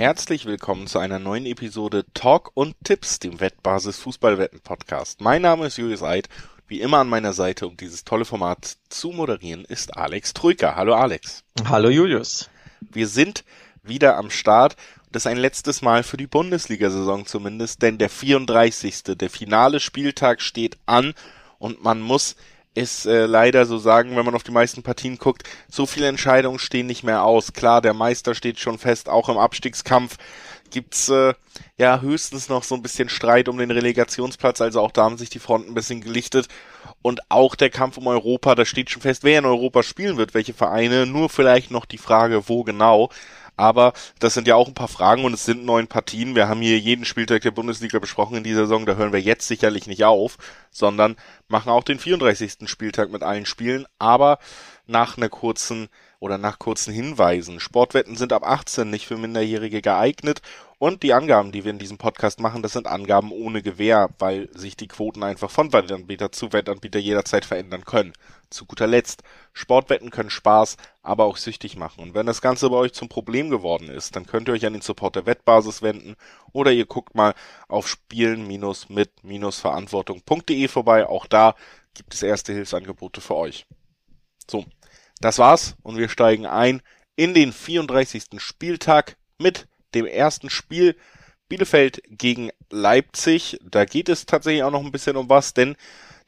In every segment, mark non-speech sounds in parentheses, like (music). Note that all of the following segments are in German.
Herzlich willkommen zu einer neuen Episode Talk und Tipps, dem Wettbasis Fußballwetten Podcast. Mein Name ist Julius Eid. Wie immer an meiner Seite, um dieses tolle Format zu moderieren, ist Alex Trüker. Hallo Alex. Hallo Julius. Wir sind wieder am Start. Das ist ein letztes Mal für die Bundesliga-Saison zumindest, denn der 34. der finale Spieltag steht an und man muss ist äh, leider so sagen, wenn man auf die meisten Partien guckt, so viele Entscheidungen stehen nicht mehr aus. Klar, der Meister steht schon fest, auch im Abstiegskampf gibt's äh, ja höchstens noch so ein bisschen Streit um den Relegationsplatz, also auch da haben sich die Fronten ein bisschen gelichtet und auch der Kampf um Europa, da steht schon fest, wer in Europa spielen wird, welche Vereine, nur vielleicht noch die Frage, wo genau. Aber das sind ja auch ein paar Fragen und es sind neun Partien. Wir haben hier jeden Spieltag der Bundesliga besprochen in dieser Saison. Da hören wir jetzt sicherlich nicht auf, sondern machen auch den 34. Spieltag mit allen Spielen. Aber nach einer kurzen oder nach kurzen Hinweisen. Sportwetten sind ab 18 nicht für Minderjährige geeignet und die Angaben, die wir in diesem Podcast machen, das sind Angaben ohne Gewähr, weil sich die Quoten einfach von Wettanbieter zu Wettanbieter jederzeit verändern können. Zu guter Letzt, Sportwetten können Spaß, aber auch süchtig machen. Und wenn das Ganze bei euch zum Problem geworden ist, dann könnt ihr euch an den Support der Wettbasis wenden oder ihr guckt mal auf spielen-mit-verantwortung.de vorbei. Auch da gibt es erste Hilfsangebote für euch. So, das war's und wir steigen ein in den 34. Spieltag mit dem ersten Spiel Bielefeld gegen Leipzig. Da geht es tatsächlich auch noch ein bisschen um was, denn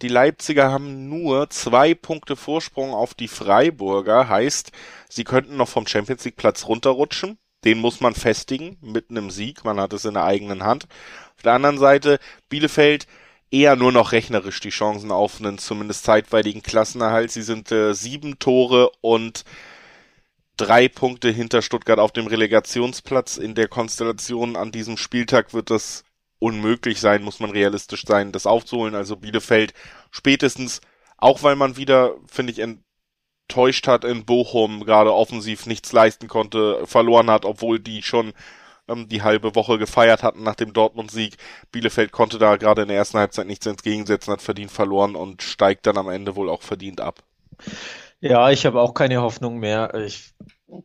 die Leipziger haben nur zwei Punkte Vorsprung auf die Freiburger, heißt, sie könnten noch vom Champions League Platz runterrutschen. Den muss man festigen mit einem Sieg. Man hat es in der eigenen Hand. Auf der anderen Seite Bielefeld eher nur noch rechnerisch die Chancen auf einen zumindest zeitweiligen Klassenerhalt. Sie sind äh, sieben Tore und drei Punkte hinter Stuttgart auf dem Relegationsplatz. In der Konstellation an diesem Spieltag wird das unmöglich sein, muss man realistisch sein, das aufzuholen. Also Bielefeld spätestens, auch weil man wieder, finde ich, enttäuscht hat in Bochum, gerade offensiv nichts leisten konnte, verloren hat, obwohl die schon ähm, die halbe Woche gefeiert hatten nach dem Dortmund-Sieg. Bielefeld konnte da gerade in der ersten Halbzeit nichts entgegensetzen, hat verdient verloren und steigt dann am Ende wohl auch verdient ab. Ja, ich habe auch keine Hoffnung mehr. Ich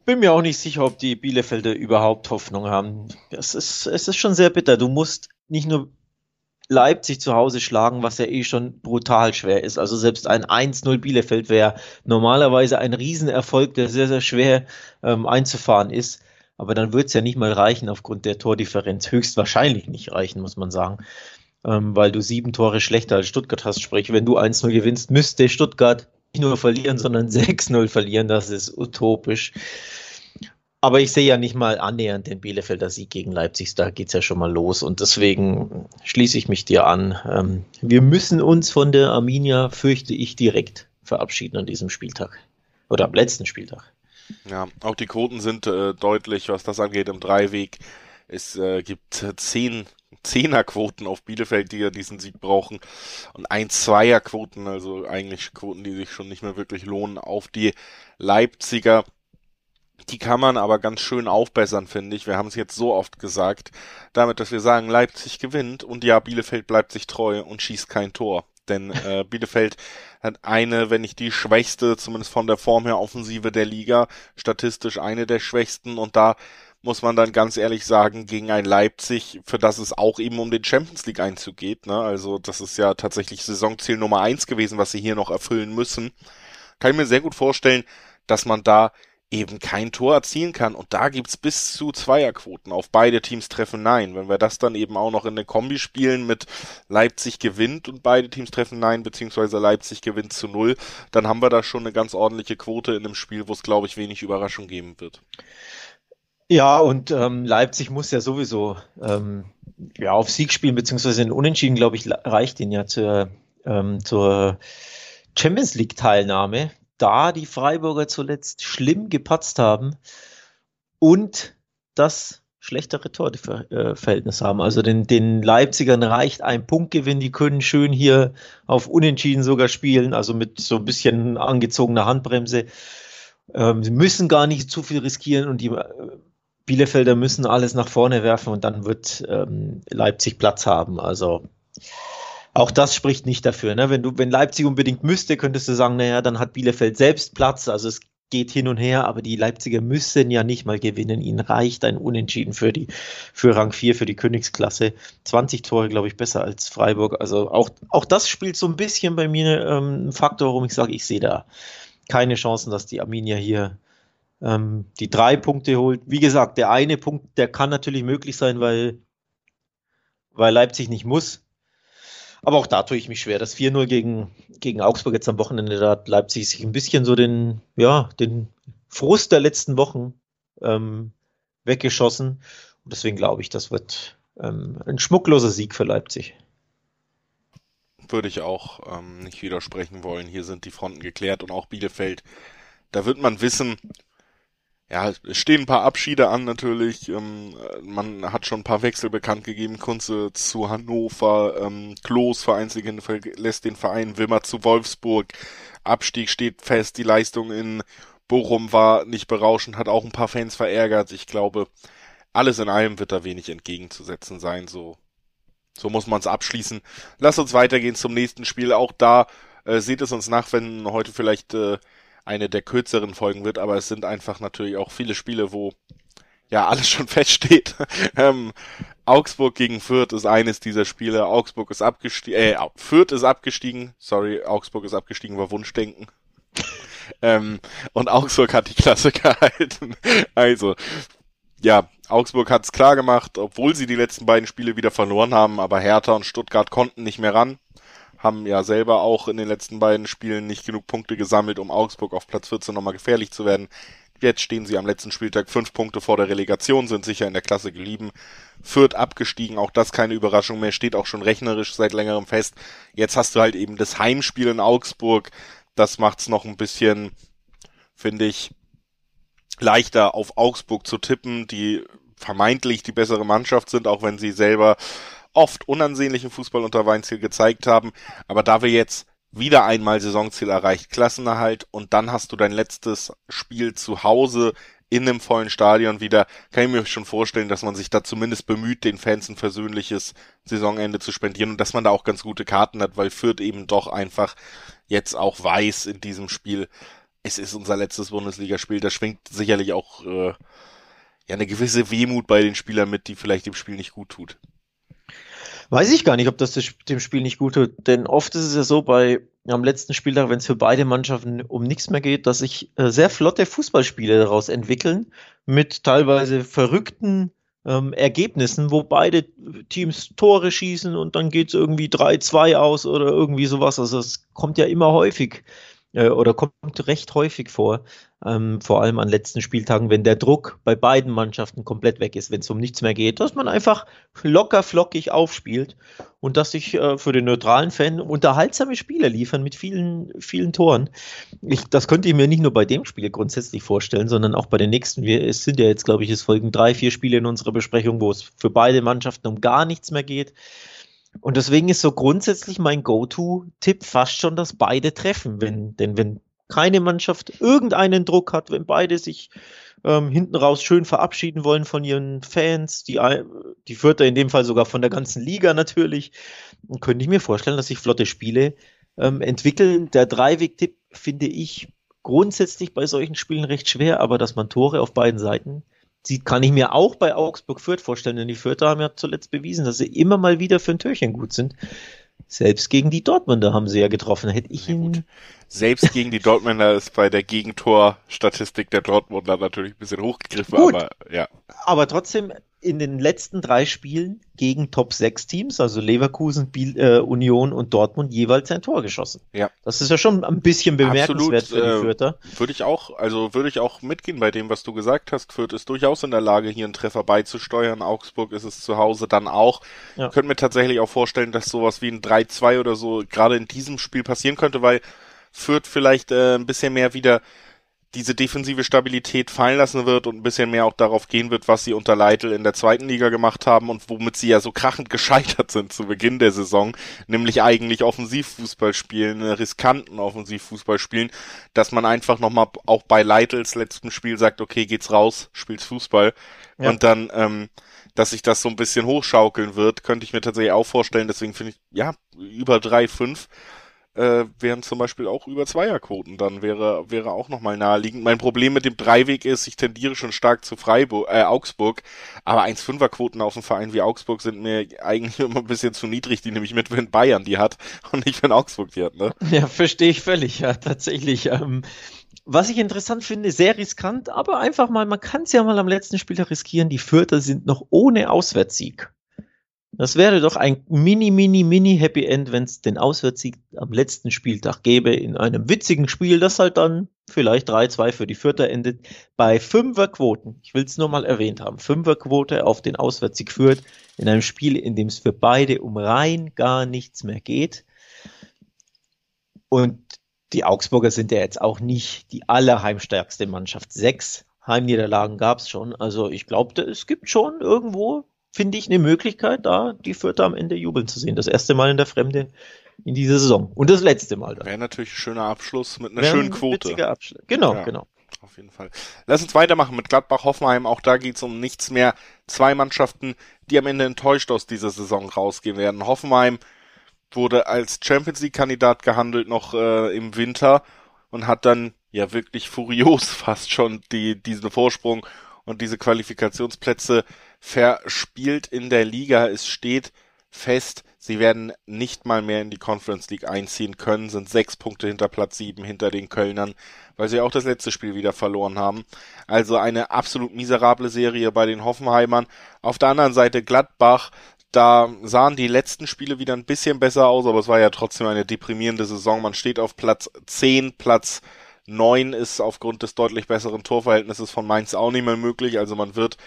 bin mir auch nicht sicher, ob die Bielefelder überhaupt Hoffnung haben. Es ist, es ist schon sehr bitter. Du musst nicht nur Leipzig zu Hause schlagen, was ja eh schon brutal schwer ist. Also selbst ein 1-0 Bielefeld wäre normalerweise ein Riesenerfolg, der sehr, sehr schwer ähm, einzufahren ist. Aber dann wird es ja nicht mal reichen aufgrund der Tordifferenz. Höchstwahrscheinlich nicht reichen, muss man sagen. Ähm, weil du sieben Tore schlechter als Stuttgart hast. Sprich, wenn du 1-0 gewinnst, müsste Stuttgart nicht nur verlieren, sondern (laughs) 6-0 verlieren. Das ist utopisch. Aber ich sehe ja nicht mal annähernd den Bielefelder Sieg gegen Leipzig. Da geht es ja schon mal los. Und deswegen schließe ich mich dir an. Ähm, wir müssen uns von der Arminia, fürchte ich, direkt verabschieden an diesem Spieltag. Oder am letzten Spieltag. Ja, auch die Quoten sind äh, deutlich, was das angeht, im Dreiweg. Es äh, gibt zehn Zehnerquoten auf Bielefeld, die ja diesen Sieg brauchen. Und ein Zweierquoten, also eigentlich Quoten, die sich schon nicht mehr wirklich lohnen, auf die Leipziger. Die kann man aber ganz schön aufbessern, finde ich. Wir haben es jetzt so oft gesagt, damit, dass wir sagen, Leipzig gewinnt und ja, Bielefeld bleibt sich treu und schießt kein Tor. Denn äh, Bielefeld hat eine, wenn nicht die schwächste, zumindest von der Form her, Offensive der Liga, statistisch eine der schwächsten und da muss man dann ganz ehrlich sagen, gegen ein Leipzig, für das es auch eben um den Champions League Einzug geht, ne? Also das ist ja tatsächlich Saisonziel Nummer eins gewesen, was sie hier noch erfüllen müssen. Kann ich mir sehr gut vorstellen, dass man da eben kein Tor erzielen kann. Und da gibt's bis zu Zweierquoten auf beide Teams treffen Nein. Wenn wir das dann eben auch noch in der Kombi spielen mit Leipzig gewinnt und beide Teams treffen Nein, beziehungsweise Leipzig gewinnt zu Null, dann haben wir da schon eine ganz ordentliche Quote in einem Spiel, wo es, glaube ich, wenig Überraschung geben wird. Ja, und ähm, Leipzig muss ja sowieso ähm, ja, auf Sieg spielen, beziehungsweise in Unentschieden, glaube ich, reicht ihn ja zur, ähm, zur Champions League-Teilnahme da die Freiburger zuletzt schlimm gepatzt haben und das schlechtere Torverhältnis haben. Also den, den Leipzigern reicht ein Punktgewinn, die können schön hier auf Unentschieden sogar spielen, also mit so ein bisschen angezogener Handbremse. Ähm, sie müssen gar nicht zu viel riskieren und die äh, Bielefelder müssen alles nach vorne werfen und dann wird ähm, Leipzig Platz haben. Also auch das spricht nicht dafür. Ne? Wenn du, wenn Leipzig unbedingt müsste, könntest du sagen, naja, dann hat Bielefeld selbst Platz. Also es geht hin und her, aber die Leipziger müssen ja nicht mal gewinnen. Ihnen reicht ein Unentschieden für die, für Rang 4, für die Königsklasse. 20 Tore, glaube ich, besser als Freiburg. Also auch, auch das spielt so ein bisschen bei mir ähm, ein Faktor, warum ich sage, ich sehe da keine Chancen, dass die Arminia hier ähm, die drei Punkte holt. Wie gesagt, der eine Punkt, der kann natürlich möglich sein, weil, weil Leipzig nicht muss. Aber auch da tue ich mich schwer. Das 4-0 gegen, gegen Augsburg jetzt am Wochenende, da hat Leipzig sich ein bisschen so den, ja, den Frust der letzten Wochen ähm, weggeschossen. Und deswegen glaube ich, das wird ähm, ein schmuckloser Sieg für Leipzig. Würde ich auch ähm, nicht widersprechen wollen. Hier sind die Fronten geklärt und auch Bielefeld. Da wird man wissen, ja, es stehen ein paar Abschiede an natürlich. Ähm, man hat schon ein paar Wechsel bekannt gegeben. Kunze zu Hannover, ähm, Klos vereinzelt lässt den Verein, Wilmer zu Wolfsburg. Abstieg steht fest. Die Leistung in Bochum war nicht berauschend, hat auch ein paar Fans verärgert. Ich glaube, alles in allem wird da wenig entgegenzusetzen sein. So, so muss man es abschließen. Lass uns weitergehen zum nächsten Spiel. Auch da äh, seht es uns nach, wenn heute vielleicht äh, eine der kürzeren Folgen wird, aber es sind einfach natürlich auch viele Spiele, wo ja alles schon (laughs) feststeht. ähm, Augsburg gegen Fürth ist eines dieser Spiele. Augsburg ist abgestiegen, äh, Fürth ist abgestiegen. Sorry, Augsburg ist abgestiegen, war Wunschdenken. (laughs) ähm, und Augsburg hat die Klasse (laughs) gehalten. also, ja, Augsburg hat's klar gemacht, obwohl sie die letzten beiden Spiele wieder verloren haben, aber Hertha und Stuttgart konnten nicht mehr ran haben ja selber auch in den letzten beiden Spielen nicht genug Punkte gesammelt, um Augsburg auf Platz 14 nochmal gefährlich zu werden. Jetzt stehen sie am letzten Spieltag fünf Punkte vor der Relegation, sind sicher in der Klasse gelieben. Fürth abgestiegen, auch das keine Überraschung mehr, steht auch schon rechnerisch seit längerem fest. Jetzt hast du halt eben das Heimspiel in Augsburg. Das macht's noch ein bisschen, finde ich, leichter auf Augsburg zu tippen, die vermeintlich die bessere Mannschaft sind, auch wenn sie selber oft unansehnlichen Fußball unter Weinziel gezeigt haben. Aber da wir jetzt wieder einmal Saisonziel erreicht, Klassenerhalt und dann hast du dein letztes Spiel zu Hause in einem vollen Stadion wieder, kann ich mir schon vorstellen, dass man sich da zumindest bemüht, den Fans ein versöhnliches Saisonende zu spendieren und dass man da auch ganz gute Karten hat, weil Fürth eben doch einfach jetzt auch weiß in diesem Spiel, es ist unser letztes Bundesligaspiel, da schwingt sicherlich auch äh, ja eine gewisse Wehmut bei den Spielern mit, die vielleicht dem Spiel nicht gut tut. Weiß ich gar nicht, ob das dem Spiel nicht gut tut, denn oft ist es ja so bei am letzten Spieltag, wenn es für beide Mannschaften um nichts mehr geht, dass sich äh, sehr flotte Fußballspiele daraus entwickeln mit teilweise verrückten ähm, Ergebnissen, wo beide Teams Tore schießen und dann geht es irgendwie 3-2 aus oder irgendwie sowas. Also es kommt ja immer häufig äh, oder kommt recht häufig vor, ähm, vor allem an letzten Spieltagen, wenn der Druck bei beiden Mannschaften komplett weg ist, wenn es um nichts mehr geht, dass man einfach locker flockig aufspielt und dass sich äh, für den neutralen Fan unterhaltsame Spiele liefern mit vielen, vielen Toren. Ich, das könnte ich mir nicht nur bei dem Spiel grundsätzlich vorstellen, sondern auch bei den nächsten. Wir, es sind ja jetzt, glaube ich, es folgen drei, vier Spiele in unserer Besprechung, wo es für beide Mannschaften um gar nichts mehr geht. Und deswegen ist so grundsätzlich mein Go-To-Tipp fast schon, dass beide treffen. Wenn, denn wenn keine Mannschaft irgendeinen Druck hat, wenn beide sich ähm, hinten raus schön verabschieden wollen von ihren Fans, die, die Fürther in dem Fall sogar von der ganzen Liga natürlich, dann könnte ich mir vorstellen, dass sich flotte Spiele ähm, entwickeln. Der Dreiweg-Tipp finde ich grundsätzlich bei solchen Spielen recht schwer, aber dass man Tore auf beiden Seiten sieht, kann ich mir auch bei Augsburg Fürth vorstellen, denn die Fürther haben ja zuletzt bewiesen, dass sie immer mal wieder für ein Türchen gut sind. Selbst gegen die Dortmunder haben sie ja getroffen. Hätte ich ihn. Selbst gegen die Dortmunder ist bei der Gegentorstatistik der Dortmunder natürlich ein bisschen hochgegriffen, Gut, aber ja. Aber trotzdem, in den letzten drei Spielen gegen Top 6 Teams, also Leverkusen, Biel, äh, Union und Dortmund, jeweils ein Tor geschossen. Ja. Das ist ja schon ein bisschen bemerkenswert Absolut, für die äh, Fürther. Äh, würde ich auch, also würde ich auch mitgehen bei dem, was du gesagt hast. Fürth ist durchaus in der Lage, hier einen Treffer beizusteuern. Augsburg ist es zu Hause dann auch. Ja. Könnte mir tatsächlich auch vorstellen, dass sowas wie ein 3-2 oder so gerade in diesem Spiel passieren könnte, weil Fürth vielleicht äh, ein bisschen mehr wieder diese defensive Stabilität fallen lassen wird und ein bisschen mehr auch darauf gehen wird, was sie unter Leitl in der zweiten Liga gemacht haben und womit sie ja so krachend (laughs) gescheitert sind zu Beginn der Saison, nämlich eigentlich Offensivfußball spielen, äh, riskanten Offensivfußball spielen, dass man einfach nochmal auch bei Leitls letztem Spiel sagt, okay, geht's raus, spielst Fußball. Ja. und dann, ähm, dass sich das so ein bisschen hochschaukeln wird, könnte ich mir tatsächlich auch vorstellen, deswegen finde ich, ja, über drei fünf äh, wären zum Beispiel auch über Zweierquoten, dann wäre, wäre auch nochmal naheliegend. Mein Problem mit dem Dreiweg ist, ich tendiere schon stark zu Freiburg, äh, Augsburg, aber 1-5er-Quoten auf einem Verein wie Augsburg sind mir eigentlich (laughs) immer ein bisschen zu niedrig, die nehme ich mit, wenn Bayern die hat (laughs) und nicht, wenn Augsburg die hat, ne? (laughs) Ja, verstehe ich völlig, ja, tatsächlich. Ähm, was ich interessant finde, sehr riskant, aber einfach mal, man kann es ja mal am letzten Spieltag riskieren, die Vierter sind noch ohne Auswärtssieg. Das wäre doch ein mini, mini, mini Happy End, wenn es den Auswärtssieg am letzten Spieltag gäbe, in einem witzigen Spiel, das halt dann vielleicht 3-2 für die Vierter endet, bei Fünferquoten. Ich will es nur mal erwähnt haben. Fünferquote auf den Auswärtssieg führt, in einem Spiel, in dem es für beide um rein gar nichts mehr geht. Und die Augsburger sind ja jetzt auch nicht die allerheimstärkste Mannschaft. Sechs Heimniederlagen gab es schon. Also ich glaube, es gibt schon irgendwo, finde ich, eine Möglichkeit, da die Vierter am Ende jubeln zu sehen. Das erste Mal in der Fremde in dieser Saison. Und das letzte Mal dann. Wäre natürlich ein schöner Abschluss mit einer Wäre schönen Quote. Ein Abschluss. Genau, ja, genau. Auf jeden Fall. Lass uns weitermachen mit Gladbach-Hoffenheim. Auch da geht's um nichts mehr. Zwei Mannschaften, die am Ende enttäuscht aus dieser Saison rausgehen werden. Hoffenheim wurde als Champions League Kandidat gehandelt noch äh, im Winter und hat dann ja wirklich furios (laughs) fast schon die diesen Vorsprung und diese Qualifikationsplätze verspielt in der Liga. Es steht fest, sie werden nicht mal mehr in die Conference League einziehen können, sind sechs Punkte hinter Platz sieben hinter den Kölnern, weil sie auch das letzte Spiel wieder verloren haben. Also eine absolut miserable Serie bei den Hoffenheimern. Auf der anderen Seite Gladbach da sahen die letzten Spiele wieder ein bisschen besser aus, aber es war ja trotzdem eine deprimierende Saison. Man steht auf Platz 10, Platz 9 ist aufgrund des deutlich besseren Torverhältnisses von Mainz auch nicht mehr möglich. Also man wird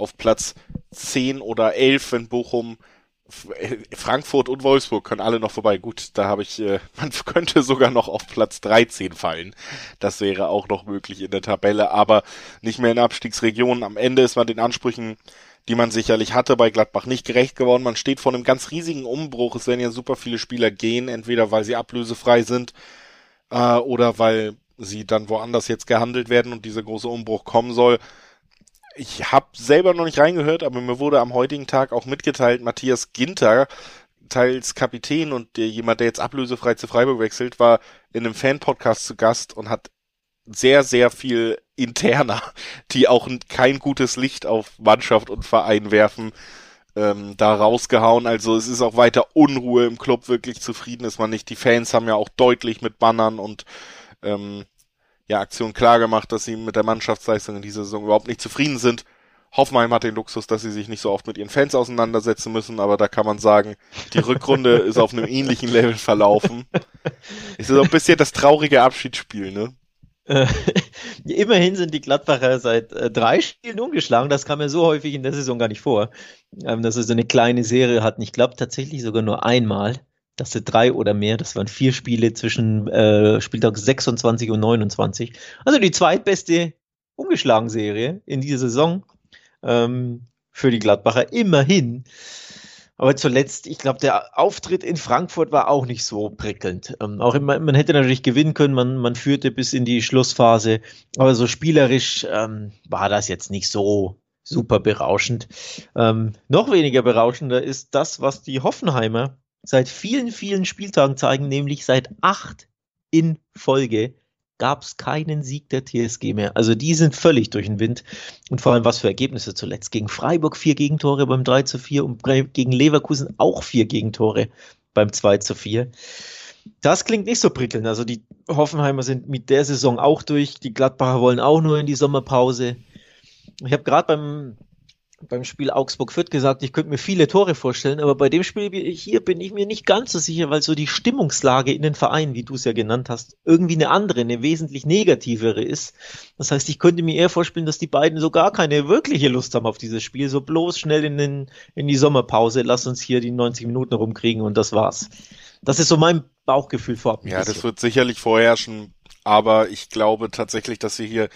auf Platz 10 oder 11, wenn Bochum Frankfurt und Wolfsburg können alle noch vorbei. Gut, da habe ich, äh, (laughs) man könnte sogar noch auf Platz 13 fallen. Das wäre auch noch möglich in der Tabelle, aber nicht mehr in Abstiegsregionen. Am Ende ist man den Ansprüchen die man sicherlich hatte, bei Gladbach nicht gerecht geworden. Man steht vor einem ganz riesigen Umbruch. Es werden ja super viele Spieler gehen, entweder weil sie ablösefrei sind äh, oder weil sie dann woanders jetzt gehandelt werden und dieser große Umbruch kommen soll. Ich habe selber noch nicht reingehört, aber mir wurde am heutigen Tag auch mitgeteilt, Matthias Ginter, teils Kapitän und der, jemand, der jetzt ablösefrei zu Freiburg wechselt, war in einem Fan-Podcast zu Gast und hat sehr, sehr viel interner, die auch kein gutes Licht auf Mannschaft und Verein werfen, ähm, da rausgehauen. Also es ist auch weiter Unruhe im Club, wirklich zufrieden ist man nicht. Die Fans haben ja auch deutlich mit Bannern und ähm, ja, Aktion klar gemacht, dass sie mit der Mannschaftsleistung in dieser Saison überhaupt nicht zufrieden sind. Hoffenheim hat den Luxus, dass sie sich nicht so oft mit ihren Fans auseinandersetzen müssen, aber da kann man sagen, die Rückrunde (laughs) ist auf einem ähnlichen Level verlaufen. Es ist so ein bisschen das traurige Abschiedsspiel, ne? Äh, (laughs) immerhin sind die Gladbacher seit äh, drei Spielen ungeschlagen. Das kam ja so häufig in der Saison gar nicht vor, ähm, dass sie so eine kleine Serie hatten. Ich glaube tatsächlich sogar nur einmal, dass sie drei oder mehr, das waren vier Spiele zwischen äh, Spieltag 26 und 29. Also die zweitbeste ungeschlagen Serie in dieser Saison ähm, für die Gladbacher. Immerhin. Aber zuletzt, ich glaube, der Auftritt in Frankfurt war auch nicht so prickelnd. Ähm, auch immer, man hätte natürlich gewinnen können, man, man führte bis in die Schlussphase, aber so spielerisch ähm, war das jetzt nicht so super berauschend. Ähm, noch weniger berauschender ist das, was die Hoffenheimer seit vielen, vielen Spieltagen zeigen, nämlich seit acht in Folge gab es keinen Sieg der TSG mehr. Also die sind völlig durch den Wind. Und vor allem was für Ergebnisse zuletzt. Gegen Freiburg vier Gegentore beim 3 zu 4 und gegen Leverkusen auch vier Gegentore beim 2 zu 4. Das klingt nicht so prickelnd. Also die Hoffenheimer sind mit der Saison auch durch. Die Gladbacher wollen auch nur in die Sommerpause. Ich habe gerade beim beim Spiel Augsburg-Fürth gesagt, ich könnte mir viele Tore vorstellen, aber bei dem Spiel hier bin ich mir nicht ganz so sicher, weil so die Stimmungslage in den Vereinen, wie du es ja genannt hast, irgendwie eine andere, eine wesentlich negativere ist. Das heißt, ich könnte mir eher vorstellen, dass die beiden so gar keine wirkliche Lust haben auf dieses Spiel, so bloß schnell in, den, in die Sommerpause, lass uns hier die 90 Minuten rumkriegen und das war's. Das ist so mein Bauchgefühl vorab. Ja, bisschen. das wird sicherlich vorherrschen, aber ich glaube tatsächlich, dass sie hier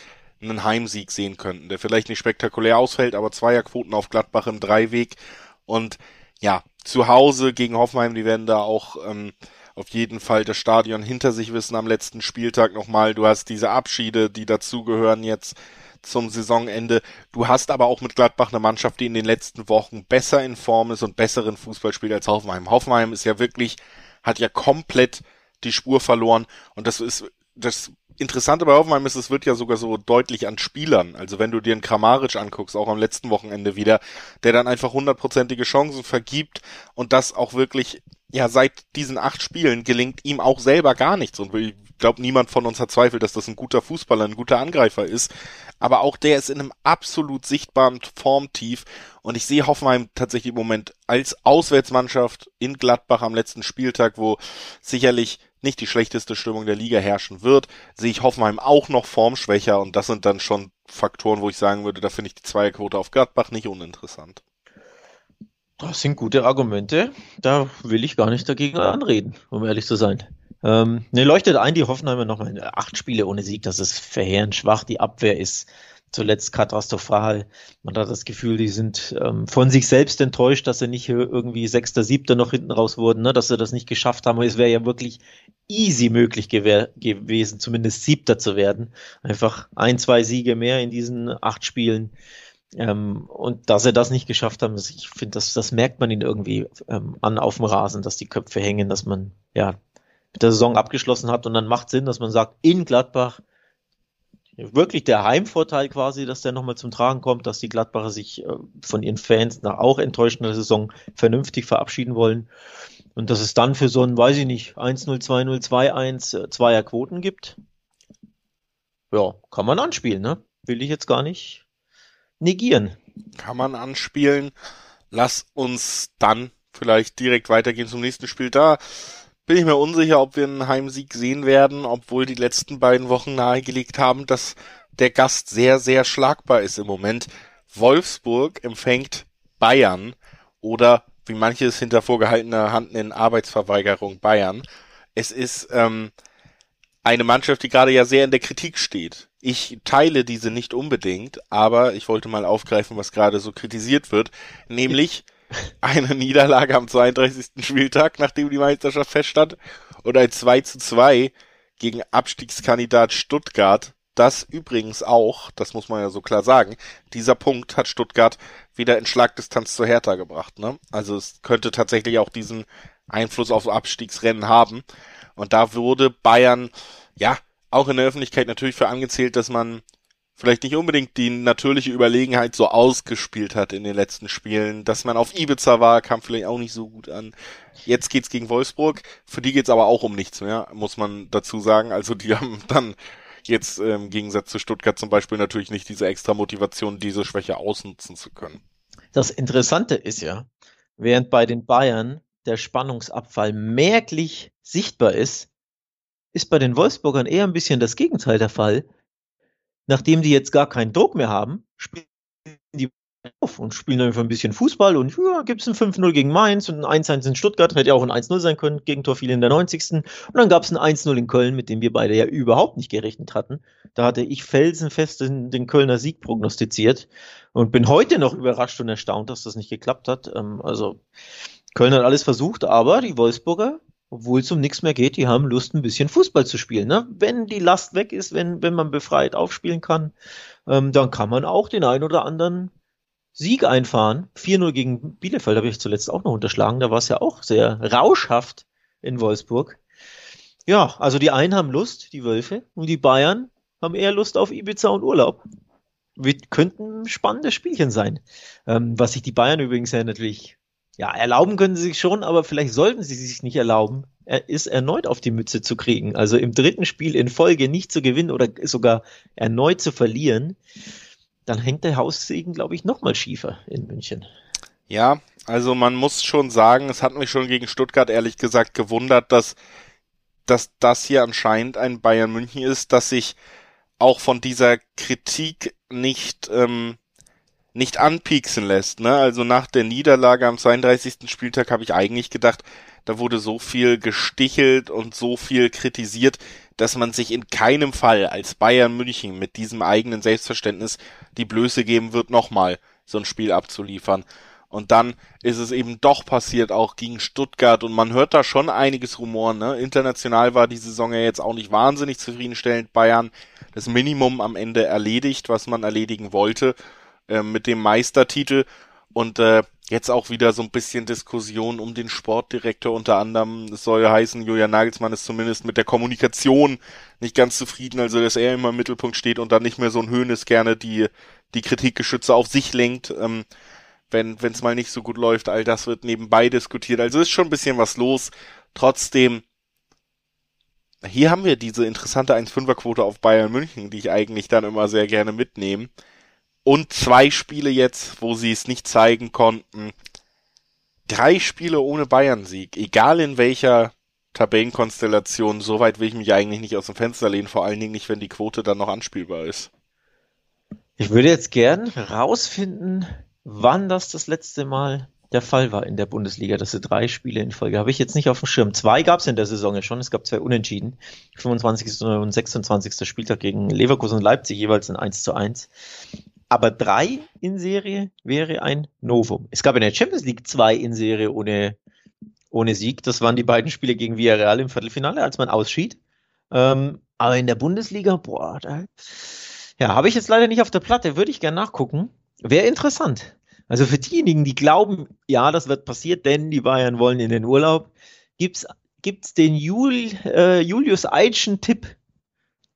einen Heimsieg sehen könnten, der vielleicht nicht spektakulär ausfällt, aber Zweierquoten auf Gladbach im Dreiweg und ja, zu Hause gegen Hoffenheim, die werden da auch ähm, auf jeden Fall das Stadion hinter sich wissen am letzten Spieltag nochmal. Du hast diese Abschiede, die dazugehören jetzt zum Saisonende. Du hast aber auch mit Gladbach eine Mannschaft, die in den letzten Wochen besser in Form ist und besseren Fußball spielt als Hoffenheim. Hoffenheim ist ja wirklich, hat ja komplett die Spur verloren und das ist das Interessante bei Hoffenheim ist, es wird ja sogar so deutlich an Spielern. Also wenn du dir einen Kramaric anguckst, auch am letzten Wochenende wieder, der dann einfach hundertprozentige Chancen vergibt und das auch wirklich, ja, seit diesen acht Spielen gelingt ihm auch selber gar nichts. Und ich glaube, niemand von uns hat Zweifel, dass das ein guter Fußballer, ein guter Angreifer ist. Aber auch der ist in einem absolut sichtbaren Formtief. Und ich sehe Hoffenheim tatsächlich im Moment als Auswärtsmannschaft in Gladbach am letzten Spieltag, wo sicherlich nicht die schlechteste Stimmung der Liga herrschen wird, sehe ich Hoffenheim auch noch formschwächer und das sind dann schon Faktoren, wo ich sagen würde, da finde ich die Zweierquote auf Gladbach nicht uninteressant. Das sind gute Argumente. Da will ich gar nicht dagegen anreden, um ehrlich zu sein. Ähm, ne, leuchtet ein, die Hoffenheimer nochmal acht Spiele ohne Sieg. Das ist verheerend schwach. Die Abwehr ist zuletzt katastrophal. Man hat das Gefühl, die sind ähm, von sich selbst enttäuscht, dass sie nicht irgendwie Sechster, Siebter noch hinten raus wurden, ne? dass sie das nicht geschafft haben. es wäre ja wirklich easy möglich gewesen, zumindest Siebter zu werden. Einfach ein, zwei Siege mehr in diesen acht Spielen. Ähm, und dass sie das nicht geschafft haben, ich finde, das, das merkt man ihnen irgendwie ähm, an auf dem Rasen, dass die Köpfe hängen, dass man ja mit der Saison abgeschlossen hat und dann macht Sinn, dass man sagt, in Gladbach wirklich der Heimvorteil quasi, dass der nochmal zum Tragen kommt, dass die Gladbacher sich äh, von ihren Fans nach auch enttäuschender Saison vernünftig verabschieden wollen. Und dass es dann für so ein, weiß ich nicht, 1-0, 2-0, 2-1 zweier Quoten gibt. Ja, kann man anspielen, ne? Will ich jetzt gar nicht negieren. Kann man anspielen. Lass uns dann vielleicht direkt weitergehen zum nächsten Spiel. Da bin ich mir unsicher, ob wir einen Heimsieg sehen werden, obwohl die letzten beiden Wochen nahegelegt haben, dass der Gast sehr, sehr schlagbar ist im Moment. Wolfsburg empfängt Bayern oder wie manche es hinter vorgehaltener Hand nennen, Arbeitsverweigerung Bayern. Es ist ähm, eine Mannschaft, die gerade ja sehr in der Kritik steht. Ich teile diese nicht unbedingt, aber ich wollte mal aufgreifen, was gerade so kritisiert wird, nämlich (laughs) eine Niederlage am 32. Spieltag, nachdem die Meisterschaft feststand, und ein 2 zu 2 gegen Abstiegskandidat Stuttgart. Das übrigens auch, das muss man ja so klar sagen, dieser Punkt hat Stuttgart wieder in Schlagdistanz zur Hertha gebracht. Ne? Also es könnte tatsächlich auch diesen Einfluss auf Abstiegsrennen haben. Und da wurde Bayern, ja, auch in der Öffentlichkeit natürlich für angezählt, dass man vielleicht nicht unbedingt die natürliche Überlegenheit so ausgespielt hat in den letzten Spielen. Dass man auf Ibiza war, kam vielleicht auch nicht so gut an. Jetzt geht's gegen Wolfsburg. Für die geht's aber auch um nichts mehr, muss man dazu sagen. Also die haben dann jetzt äh, im Gegensatz zu Stuttgart zum Beispiel natürlich nicht diese extra Motivation, diese Schwäche ausnutzen zu können. Das Interessante ist ja, während bei den Bayern der Spannungsabfall merklich sichtbar ist, ist bei den Wolfsburgern eher ein bisschen das Gegenteil der Fall nachdem die jetzt gar keinen Druck mehr haben, spielen die auf und spielen einfach ein bisschen Fußball und ja, gibt es ein 5-0 gegen Mainz und ein 1-1 in Stuttgart, hätte ja auch ein 1-0 sein können, Gegentor fiel in der 90. Und dann gab es ein 1-0 in Köln, mit dem wir beide ja überhaupt nicht gerechnet hatten. Da hatte ich felsenfest den, den Kölner Sieg prognostiziert und bin heute noch überrascht und erstaunt, dass das nicht geklappt hat. Ähm, also Köln hat alles versucht, aber die Wolfsburger obwohl es um nichts mehr geht, die haben Lust, ein bisschen Fußball zu spielen. Ne? Wenn die Last weg ist, wenn, wenn man befreit aufspielen kann, ähm, dann kann man auch den einen oder anderen Sieg einfahren. 4-0 gegen Bielefeld habe ich zuletzt auch noch unterschlagen. Da war es ja auch sehr rauschhaft in Wolfsburg. Ja, also die einen haben Lust, die Wölfe, und die Bayern haben eher Lust auf Ibiza und Urlaub. Wir könnten spannende Spielchen sein. Ähm, was sich die Bayern übrigens ja natürlich ja, erlauben können sie sich schon, aber vielleicht sollten sie sich nicht erlauben, er ist erneut auf die Mütze zu kriegen. Also im dritten Spiel in Folge nicht zu gewinnen oder sogar erneut zu verlieren, dann hängt der Haussegen, glaube ich, nochmal schiefer in München. Ja, also man muss schon sagen, es hat mich schon gegen Stuttgart ehrlich gesagt gewundert, dass, dass das hier anscheinend ein Bayern München ist, dass sich auch von dieser Kritik nicht ähm, nicht anpieksen lässt. Ne? Also nach der Niederlage am 32. Spieltag habe ich eigentlich gedacht, da wurde so viel gestichelt und so viel kritisiert, dass man sich in keinem Fall als Bayern München mit diesem eigenen Selbstverständnis die Blöße geben wird, nochmal so ein Spiel abzuliefern. Und dann ist es eben doch passiert, auch gegen Stuttgart. Und man hört da schon einiges Rumor. Ne? International war die Saison ja jetzt auch nicht wahnsinnig zufriedenstellend. Bayern das Minimum am Ende erledigt, was man erledigen wollte. Ähm, mit dem Meistertitel. Und äh, Jetzt auch wieder so ein bisschen Diskussion um den Sportdirektor unter anderem. Es soll heißen, Julian Nagelsmann ist zumindest mit der Kommunikation nicht ganz zufrieden, also dass er immer im Mittelpunkt steht und dann nicht mehr so ein Höhnes gerne die, die Kritikgeschütze auf sich lenkt. Ähm, wenn es mal nicht so gut läuft, all das wird nebenbei diskutiert. Also ist schon ein bisschen was los. Trotzdem, hier haben wir diese interessante 1-5er-Quote auf Bayern München, die ich eigentlich dann immer sehr gerne mitnehme und zwei Spiele jetzt, wo sie es nicht zeigen konnten. Drei Spiele ohne Bayern-Sieg, egal in welcher Tabellenkonstellation, soweit will ich mich eigentlich nicht aus dem Fenster lehnen, vor allen Dingen nicht, wenn die Quote dann noch anspielbar ist. Ich würde jetzt gern rausfinden, wann das das letzte Mal der Fall war in der Bundesliga, dass sie drei Spiele in Folge habe ich jetzt nicht auf dem Schirm. Zwei gab es in der Saison ja schon. Es gab zwei Unentschieden. 25. und 26. Spieltag gegen Leverkusen und Leipzig jeweils ein 1 zu 1. Aber drei in Serie wäre ein Novum. Es gab in der Champions League zwei in Serie ohne, ohne Sieg. Das waren die beiden Spiele gegen Villarreal im Viertelfinale, als man ausschied. Ähm, aber in der Bundesliga, boah, da, ja, habe ich jetzt leider nicht auf der Platte, würde ich gerne nachgucken. Wäre interessant. Also für diejenigen, die glauben, ja, das wird passiert, denn die Bayern wollen in den Urlaub, gibt's gibt's den Jul, äh, Julius Eitschen Tipp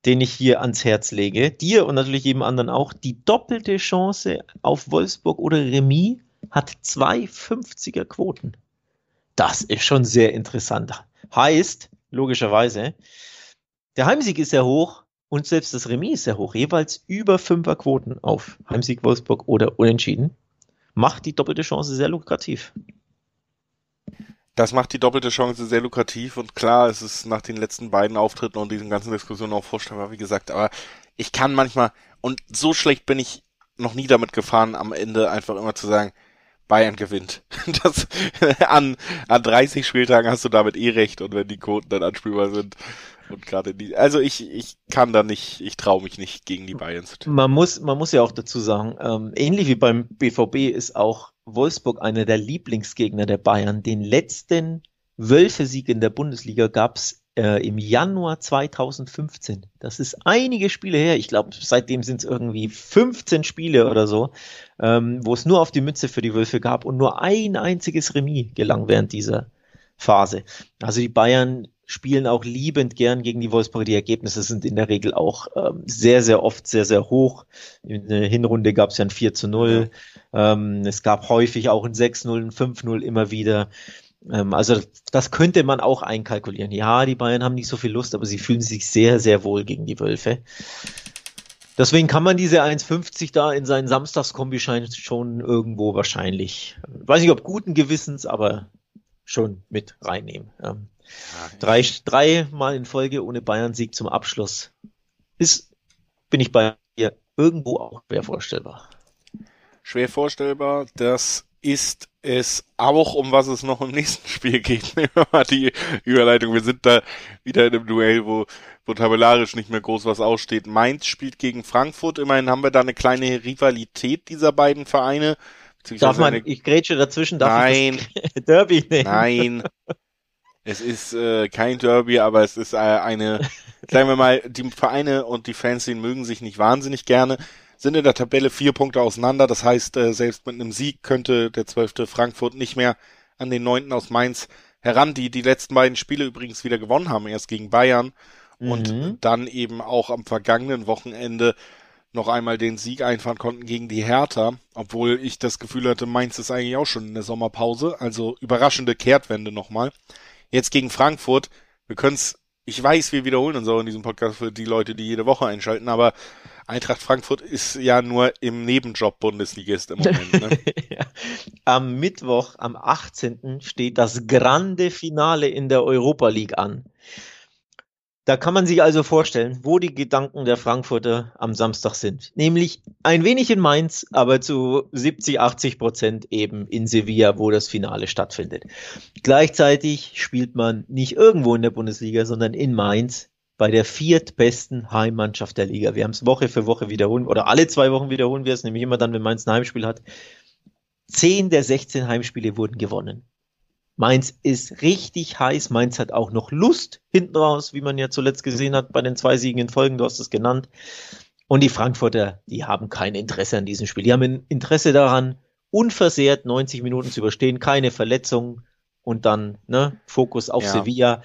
den ich hier ans Herz lege, dir und natürlich jedem anderen auch, die doppelte Chance auf Wolfsburg oder Remis hat zwei 50er Quoten. Das ist schon sehr interessant. Heißt, logischerweise, der Heimsieg ist sehr hoch und selbst das Remis ist sehr hoch, jeweils über 5er Quoten auf Heimsieg Wolfsburg oder Unentschieden. Macht die doppelte Chance sehr lukrativ. Das macht die doppelte Chance sehr lukrativ und klar, es ist nach den letzten beiden Auftritten und diesen ganzen Diskussionen auch vorstellbar, wie gesagt, aber ich kann manchmal, und so schlecht bin ich noch nie damit gefahren, am Ende einfach immer zu sagen, Bayern gewinnt. (laughs) Das, an, an 30 Spieltagen hast du damit eh recht und wenn die Quoten dann anspielbar sind und gerade die, also ich, ich kann da nicht, ich traue mich nicht gegen die Bayern zu tippen. Man muss, man muss ja auch dazu sagen, ähm, ähnlich wie beim BVB ist auch Wolfsburg einer der Lieblingsgegner der Bayern. Den letzten Wölfe-Sieg in der Bundesliga gab's äh, im Januar 2015. Das ist einige Spiele her. Ich glaube, seitdem sind es irgendwie 15 Spiele oder so, ähm, wo es nur auf die Mütze für die Wölfe gab und nur ein einziges Remis gelang während dieser Phase. Also die Bayern spielen auch liebend gern gegen die Wolfsburger. Die Ergebnisse sind in der Regel auch ähm, sehr, sehr oft sehr, sehr hoch. In der Hinrunde gab es ja ein 4 zu 0. Ja. Ähm, es gab häufig auch ein 6-0, ein 5-0 immer wieder. Ähm, also das könnte man auch einkalkulieren. Ja, die Bayern haben nicht so viel Lust, aber sie fühlen sich sehr, sehr wohl gegen die Wölfe. Deswegen kann man diese 1,50 da in seinen Samstagskombischein schon irgendwo wahrscheinlich, weiß nicht ob guten Gewissens, aber schon mit reinnehmen. Ähm, Drei, drei Mal in Folge ohne Bayern-Sieg zum Abschluss. Ist, bin ich bei dir, irgendwo auch schwer vorstellbar. Schwer vorstellbar, das ist es auch, um was es noch im nächsten (laughs) Spiel geht. Nehmen wir mal die Überleitung. Wir sind da wieder in einem Duell, wo, wo tabellarisch nicht mehr groß was aussteht. Mainz spielt gegen Frankfurt. Immerhin haben wir da eine kleine Rivalität dieser beiden Vereine. Darf man, ich grätsche dazwischen, darf Nein. ich (laughs) Derby nehmen? Nein. (laughs) Es ist äh, kein Derby, aber es ist äh, eine, (laughs) sagen wir mal, die Vereine und die Fans, die mögen sich nicht wahnsinnig gerne, sind in der Tabelle vier Punkte auseinander. Das heißt, äh, selbst mit einem Sieg könnte der zwölfte Frankfurt nicht mehr an den neunten aus Mainz heran, die die letzten beiden Spiele übrigens wieder gewonnen haben, erst gegen Bayern mhm. und dann eben auch am vergangenen Wochenende noch einmal den Sieg einfahren konnten gegen die Hertha, obwohl ich das Gefühl hatte, Mainz ist eigentlich auch schon in der Sommerpause, also überraschende Kehrtwende nochmal. Jetzt gegen Frankfurt, wir können es, ich weiß, wir wiederholen uns auch in diesem Podcast für die Leute, die jede Woche einschalten, aber Eintracht Frankfurt ist ja nur im Nebenjob Bundesligist im Moment. Ne? (laughs) Am Mittwoch, am 18. steht das grande Finale in der Europa League an. Da kann man sich also vorstellen, wo die Gedanken der Frankfurter am Samstag sind. Nämlich ein wenig in Mainz, aber zu 70, 80 Prozent eben in Sevilla, wo das Finale stattfindet. Gleichzeitig spielt man nicht irgendwo in der Bundesliga, sondern in Mainz bei der viertbesten Heimmannschaft der Liga. Wir haben es Woche für Woche wiederholen, oder alle zwei Wochen wiederholen wir es, nämlich immer dann, wenn Mainz ein Heimspiel hat. Zehn der 16 Heimspiele wurden gewonnen. Mainz ist richtig heiß. Mainz hat auch noch Lust hinten raus, wie man ja zuletzt gesehen hat bei den zwei Siegen in Folgen. Du hast es genannt. Und die Frankfurter, die haben kein Interesse an diesem Spiel. Die haben ein Interesse daran, unversehrt 90 Minuten zu überstehen, keine Verletzungen und dann ne, Fokus auf ja. Sevilla.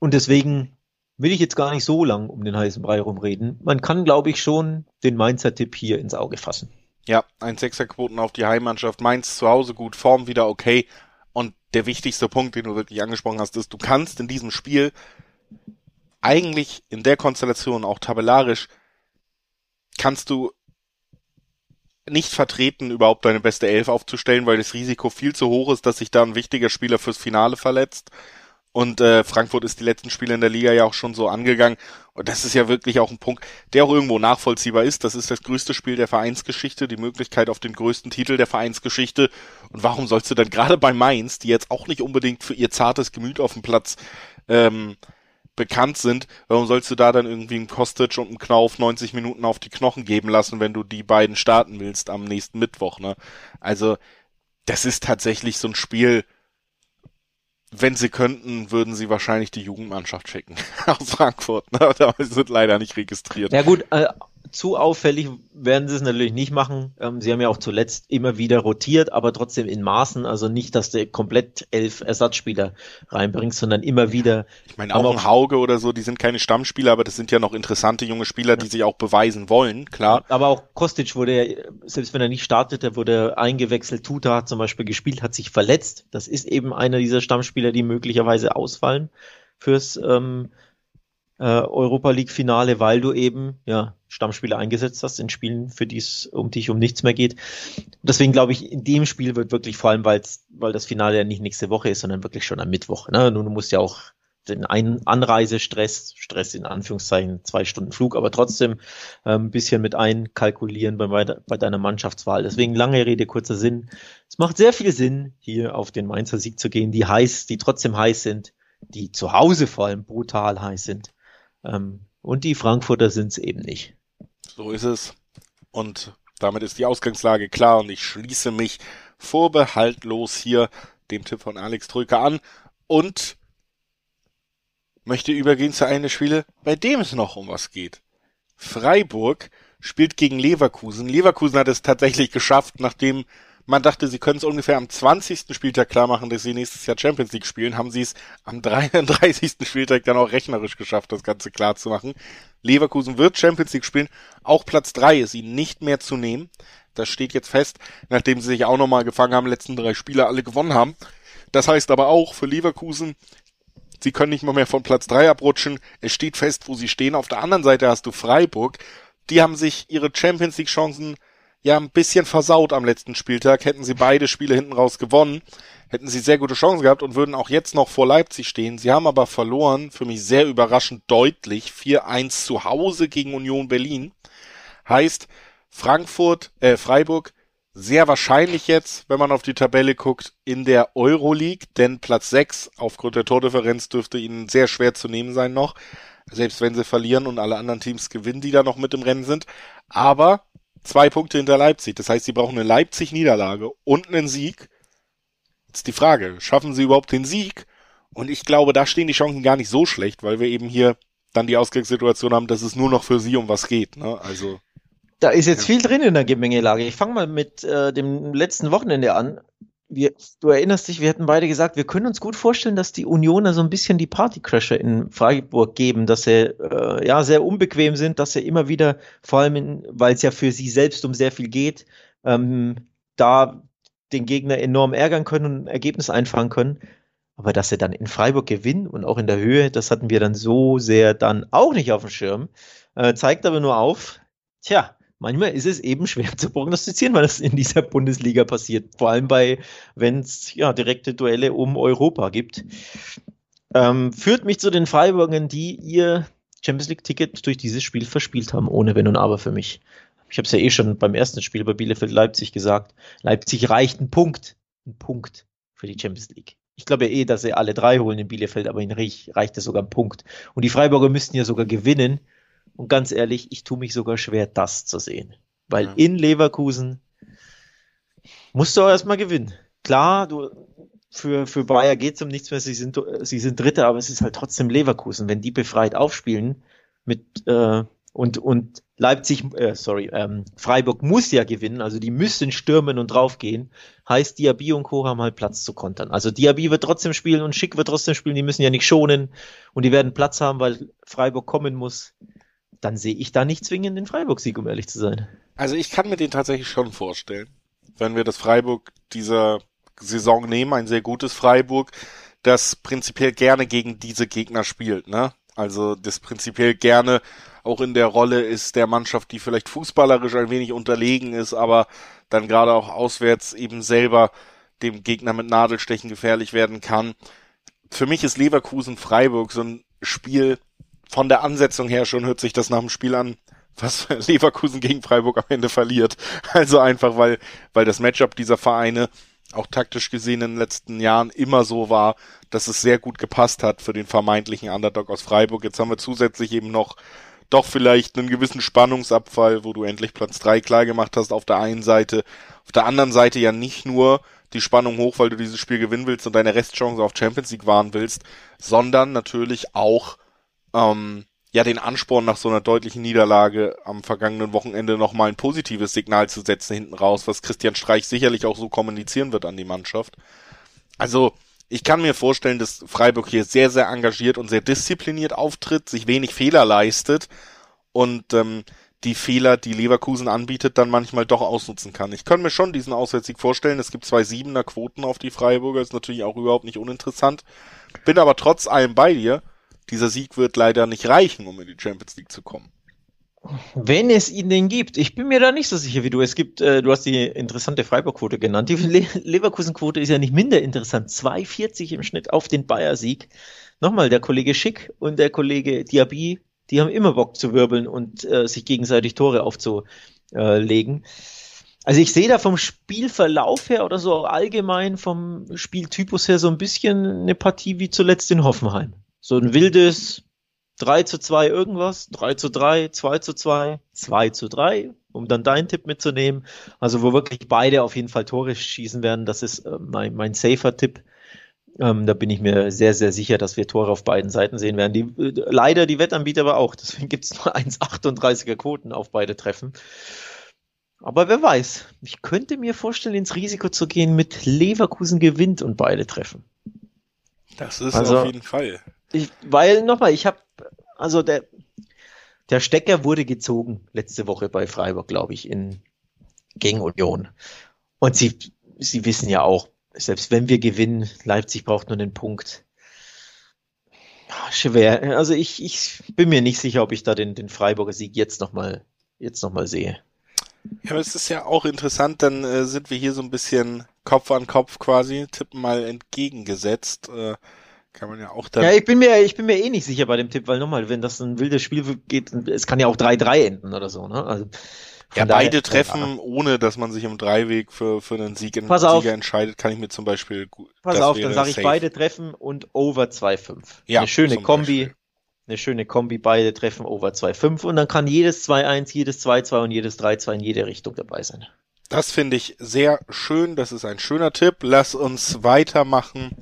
Und deswegen will ich jetzt gar nicht so lang um den heißen Brei rumreden. Man kann, glaube ich, schon den Mainzer-Tipp hier ins Auge fassen. Ja, ein Sechserquoten auf die Heimmannschaft. Mainz zu Hause gut, Form wieder okay. Der wichtigste Punkt, den du wirklich angesprochen hast, ist, du kannst in diesem Spiel eigentlich in der Konstellation auch tabellarisch kannst du nicht vertreten, überhaupt deine beste Elf aufzustellen, weil das Risiko viel zu hoch ist, dass sich da ein wichtiger Spieler fürs Finale verletzt. Und äh, Frankfurt ist die letzten Spiele in der Liga ja auch schon so angegangen. Und das ist ja wirklich auch ein Punkt, der auch irgendwo nachvollziehbar ist. Das ist das größte Spiel der Vereinsgeschichte, die Möglichkeit auf den größten Titel der Vereinsgeschichte. Und warum sollst du dann gerade bei Mainz, die jetzt auch nicht unbedingt für ihr zartes Gemüt auf dem Platz ähm, bekannt sind, warum sollst du da dann irgendwie einen Kostic und einen Knauf 90 Minuten auf die Knochen geben lassen, wenn du die beiden starten willst am nächsten Mittwoch, ne? Also, das ist tatsächlich so ein Spiel, wenn sie könnten, würden sie wahrscheinlich die Jugendmannschaft schicken (laughs) aus Frankfurt. Ne? Aber sie sind leider nicht registriert. Ja gut, äh, zu auffällig werden sie es natürlich nicht machen. Ähm, sie haben ja auch zuletzt immer wieder rotiert, aber trotzdem in Maßen. Also nicht, dass du komplett elf Ersatzspieler reinbringst, sondern immer wieder. Ich meine, auch ein Hauge oder so, die sind keine Stammspieler, aber das sind ja noch interessante junge Spieler, die sich auch beweisen wollen, klar. Aber auch Kostic wurde ja, selbst wenn er nicht startet, der wurde eingewechselt. Tuta hat zum Beispiel gespielt, hat sich verletzt. Das ist eben einer dieser Stammspieler, die möglicherweise ausfallen fürs ähm, äh, Europa League Finale, weil du eben ja Stammspieler eingesetzt hast in Spielen, für die es um dich um nichts mehr geht. Deswegen glaube ich, in dem Spiel wird wirklich vor allem, weil weil das Finale ja nicht nächste Woche ist, sondern wirklich schon am Mittwoch. Ne? Nun, du musst ja auch den Ein Anreisestress, Stress in Anführungszeichen, zwei Stunden Flug, aber trotzdem äh, ein bisschen mit einkalkulieren bei, bei deiner Mannschaftswahl. Deswegen lange Rede, kurzer Sinn. Es macht sehr viel Sinn, hier auf den Mainzer Sieg zu gehen, die heiß, die trotzdem heiß sind, die zu Hause vor allem brutal heiß sind. Ähm, und die Frankfurter sind es eben nicht. So ist es. Und damit ist die Ausgangslage klar und ich schließe mich vorbehaltlos hier dem Tipp von Alex Trücker an und möchte übergehen zu einem Spiele, bei dem es noch um was geht. Freiburg spielt gegen Leverkusen. Leverkusen hat es tatsächlich geschafft, nachdem man dachte, sie können es ungefähr am 20. Spieltag klar machen, dass sie nächstes Jahr Champions League spielen. Haben sie es am (laughs) 33. Spieltag dann auch rechnerisch geschafft, das Ganze klar zu machen. Leverkusen wird Champions League spielen. Auch Platz 3 ist ihnen nicht mehr zu nehmen. Das steht jetzt fest, nachdem sie sich auch nochmal gefangen haben, letzten drei Spiele alle gewonnen haben. Das heißt aber auch für Leverkusen, sie können nicht mal mehr von Platz 3 abrutschen. Es steht fest, wo sie stehen. Auf der anderen Seite hast du Freiburg. Die haben sich ihre Champions League Chancen ja ein bisschen versaut am letzten Spieltag. Hätten sie beide Spiele hinten raus gewonnen, hätten sie sehr gute Chancen gehabt und würden auch jetzt noch vor Leipzig stehen. Sie haben aber verloren, für mich sehr überraschend deutlich, 4-1 zu Hause gegen Union Berlin. Heißt, Frankfurt, äh, Freiburg sehr wahrscheinlich jetzt, wenn man auf die Tabelle guckt, in der Euroleague, denn Platz 6 aufgrund der Tordifferenz dürfte ihnen sehr schwer zu nehmen sein noch, selbst wenn sie verlieren und alle anderen Teams gewinnen, die da noch mit im Rennen sind. Aber zwei Punkte hinter Leipzig. Das heißt, sie brauchen eine Leipzig-Niederlage und einen Sieg. Jetzt die Frage, schaffen sie überhaupt den Sieg? Und ich glaube, da stehen die Chancen gar nicht so schlecht, weil wir eben hier dann die Ausgangssituation haben, dass es nur noch für sie um was geht. Ne? Also da ist jetzt viel drin in der Gemengelage. Ich fange mal mit äh, dem letzten Wochenende an wir, du erinnerst dich, wir hatten beide gesagt, wir können uns gut vorstellen, dass die Unioner so ein bisschen die Partycrasher in Freiburg geben, dass sie äh, ja sehr unbequem sind, dass sie immer wieder, vor allem weil es ja für sie selbst um sehr viel geht, ähm, da den Gegner enorm ärgern können und ein Ergebnis einfangen können. Aber dass sie dann in Freiburg gewinnen und auch in der Höhe, das hatten wir dann so sehr dann auch nicht auf dem Schirm. Äh, zeigt aber nur auf, tja, manchmal ist es eben schwer zu prognostizieren, weil das in dieser Bundesliga passiert. Vor allem bei, wenn es ja direkte Duelle um Europa gibt. Ähm, führt mich zu den Freiburgern, die ihr Champions League-Ticket durch dieses Spiel verspielt haben, ohne Wenn und Aber für mich. Ich habe es ja eh schon beim ersten Spiel bei Bielefeld Leipzig gesagt. Leipzig reicht ein Punkt. Ein Punkt für die Champions League. Ich glaube ja eh, dass sie alle drei holen in Bielefeld, aber in Riech reicht es sogar ein Punkt. Und die Freiburger müssten ja sogar gewinnen, und ganz ehrlich, ich tue mich sogar schwer, das zu sehen. Weil ja. in Leverkusen musst du auch erstmal gewinnen. Klar, du, für, für Bayer geht's um nichts mehr, sie sind, sie sind Dritte, aber es ist halt trotzdem Leverkusen. Wenn die befreit aufspielen mit, äh, Und, und Leipzig, äh, sorry, ähm, Freiburg muss ja gewinnen, also die müssen stürmen und draufgehen. Heißt, Diaby und Co. haben halt Platz zu kontern. Also Diaby wird trotzdem spielen und Schick wird trotzdem spielen, die müssen ja nicht schonen und die werden Platz haben, weil Freiburg kommen muss. Dann sehe ich da nicht zwingend den Freiburg-Sieg, um ehrlich zu sein. Also ich kann mir den tatsächlich schon vorstellen. Wenn wir das Freiburg dieser Saison nehmen, ein sehr gutes Freiburg, das prinzipiell gerne gegen diese Gegner spielt, ne? Also das prinzipiell gerne auch in der Rolle ist der Mannschaft, die vielleicht fußballerisch ein wenig unterlegen ist, aber dann gerade auch auswärts eben selber dem Gegner mit Nadelstechen gefährlich werden kann. Für mich ist Leverkusen Freiburg so ein Spiel von der Ansetzung her schon hört sich das nach dem Spiel an, was (laughs) Leverkusen gegen Freiburg am Ende verliert. Also einfach, weil, weil das Matchup dieser Vereine auch taktisch gesehen in den letzten Jahren immer so war, dass es sehr gut gepasst hat für den vermeintlichen Underdog aus Freiburg. Jetzt haben wir zusätzlich eben noch doch vielleicht einen gewissen Spannungsabfall, wo du endlich Platz drei klar gemacht hast auf der einen Seite. Auf der anderen Seite ja nicht nur die Spannung hoch, weil du dieses Spiel gewinnen willst und deine Restchance auf Champions League wahren willst, sondern natürlich auch ähm, ja den Ansporn nach so einer deutlichen Niederlage am vergangenen Wochenende nochmal ein positives Signal zu setzen hinten raus, was Christian Streich sicherlich auch so kommunizieren wird an die Mannschaft. Also ich kann mir vorstellen, dass Freiburg hier sehr, sehr engagiert und sehr diszipliniert auftritt, sich wenig Fehler leistet und ähm, die Fehler, die Leverkusen anbietet, dann manchmal doch ausnutzen kann. Ich kann mir schon diesen Auswärtssieg vorstellen. Es gibt zwei Siebener Quoten auf die Freiburger, ist natürlich auch überhaupt nicht uninteressant. Bin aber trotz allem bei dir. Dieser Sieg wird leider nicht reichen, um in die Champions League zu kommen. Wenn es ihn denn gibt. Ich bin mir da nicht so sicher wie du. Es gibt, äh, du hast die interessante Freiburg-Quote genannt. Die Le Leverkusen-Quote ist ja nicht minder interessant. 2,40 im Schnitt auf den Bayer-Sieg. Nochmal, der Kollege Schick und der Kollege Diaby, die haben immer Bock zu wirbeln und äh, sich gegenseitig Tore aufzulegen. Also ich sehe da vom Spielverlauf her oder so auch allgemein vom Spieltypus her so ein bisschen eine Partie wie zuletzt in Hoffenheim. So ein wildes, 3 zu 2 irgendwas, 3 zu 3, 2 zu 2, 2 zu 3, um dann deinen Tipp mitzunehmen. Also wo wirklich beide auf jeden Fall Tore schießen werden, das ist äh, mein, mein safer Tipp. Ähm, da bin ich mir sehr, sehr sicher, dass wir Tore auf beiden Seiten sehen werden. Die, äh, leider die Wettanbieter aber auch. Deswegen gibt es nur 1,38er Quoten auf beide Treffen. Aber wer weiß, ich könnte mir vorstellen, ins Risiko zu gehen mit Leverkusen gewinnt und beide treffen. Das ist also, auf jeden Fall. Ich, weil nochmal, ich habe, also der, der Stecker wurde gezogen letzte Woche bei Freiburg, glaube ich, in, gegen Union. Und sie, sie wissen ja auch, selbst wenn wir gewinnen, Leipzig braucht nur einen Punkt. Schwer. Also ich, ich bin mir nicht sicher, ob ich da den, den Freiburger Sieg jetzt nochmal jetzt noch mal sehe. Ja, aber es ist ja auch interessant, dann äh, sind wir hier so ein bisschen Kopf an Kopf quasi, tippen mal entgegengesetzt. Äh, kann man ja auch dann. Ja, ich bin mir, ich bin mir eh nicht sicher bei dem Tipp, weil nochmal, wenn das ein wildes Spiel geht, es kann ja auch 3-3 enden oder so, ne? Also, ja, beide treffen, ja. ohne dass man sich im Dreiweg für, für einen Sieg in, Pass Sieger auf. entscheidet, kann ich mir zum Beispiel gut. Pass auf, dann sage ich beide treffen und over 2-5. Ja, eine schöne Kombi. Beispiel. Eine schöne Kombi, beide treffen over 2-5 und dann kann jedes 2-1, jedes 2-2 und jedes 3-2 in jede Richtung dabei sein. Das finde ich sehr schön. Das ist ein schöner Tipp. Lass uns weitermachen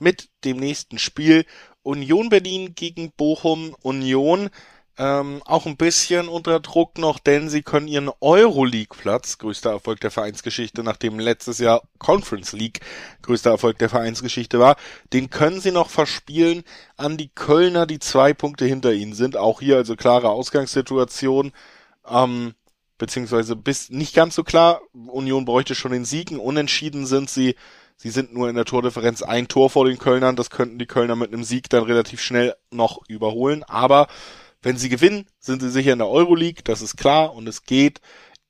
mit dem nächsten Spiel. Union Berlin gegen Bochum Union. Ähm, auch ein bisschen unter Druck noch, denn sie können ihren Euroleague-Platz, größter Erfolg der Vereinsgeschichte, nachdem letztes Jahr Conference League größter Erfolg der Vereinsgeschichte war, den können sie noch verspielen an die Kölner, die zwei Punkte hinter ihnen sind. Auch hier also klare Ausgangssituation. Ähm, beziehungsweise bis nicht ganz so klar. Union bräuchte schon den Siegen. Unentschieden sind sie Sie sind nur in der Tordifferenz ein Tor vor den Kölnern. Das könnten die Kölner mit einem Sieg dann relativ schnell noch überholen. Aber wenn sie gewinnen, sind sie sicher in der Euroleague. Das ist klar. Und es geht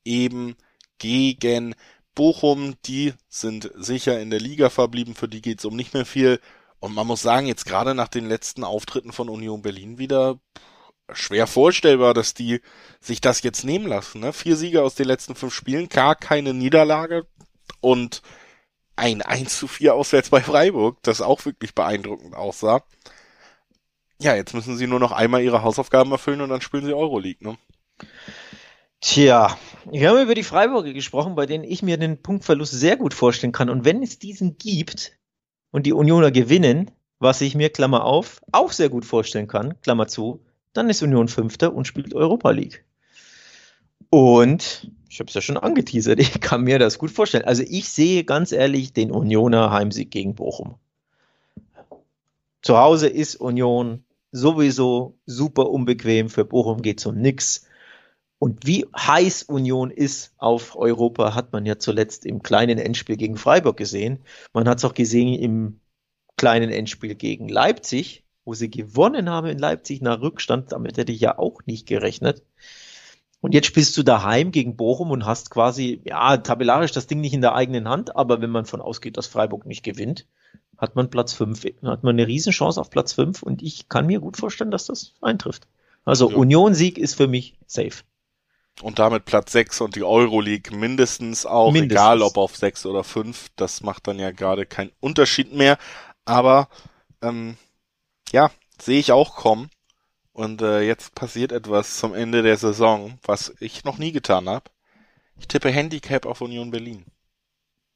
eben gegen Bochum. Die sind sicher in der Liga verblieben. Für die geht's um nicht mehr viel. Und man muss sagen, jetzt gerade nach den letzten Auftritten von Union Berlin wieder schwer vorstellbar, dass die sich das jetzt nehmen lassen. Ne? Vier Siege aus den letzten fünf Spielen, gar keine Niederlage und ein 1 zu 4 auswärts bei Freiburg, das auch wirklich beeindruckend aussah. Ja, jetzt müssen sie nur noch einmal ihre Hausaufgaben erfüllen und dann spielen sie Euroleague, ne? Tja, wir haben über die Freiburger gesprochen, bei denen ich mir den Punktverlust sehr gut vorstellen kann. Und wenn es diesen gibt und die Unioner gewinnen, was ich mir, Klammer auf, auch sehr gut vorstellen kann, Klammer zu, dann ist Union Fünfter und spielt Europa League. Und ich habe es ja schon angeteasert, (laughs) ich kann mir das gut vorstellen. Also ich sehe ganz ehrlich den Unioner Heimsieg gegen Bochum. Zu Hause ist Union sowieso super unbequem, für Bochum geht es um nichts. Und wie heiß Union ist auf Europa, hat man ja zuletzt im kleinen Endspiel gegen Freiburg gesehen. Man hat es auch gesehen im kleinen Endspiel gegen Leipzig, wo sie gewonnen haben in Leipzig nach Rückstand. Damit hätte ich ja auch nicht gerechnet. Und jetzt spielst du daheim gegen Bochum und hast quasi, ja, tabellarisch das Ding nicht in der eigenen Hand, aber wenn man von ausgeht, dass Freiburg nicht gewinnt, hat man Platz 5, hat man eine Riesenchance auf Platz 5 und ich kann mir gut vorstellen, dass das eintrifft. Also ja. Union-Sieg ist für mich safe. Und damit Platz 6 und die Euroleague mindestens auch, mindestens. egal ob auf 6 oder 5. Das macht dann ja gerade keinen Unterschied mehr. Aber ähm, ja, sehe ich auch kommen. Und äh, jetzt passiert etwas zum Ende der Saison, was ich noch nie getan habe. Ich tippe Handicap auf Union Berlin.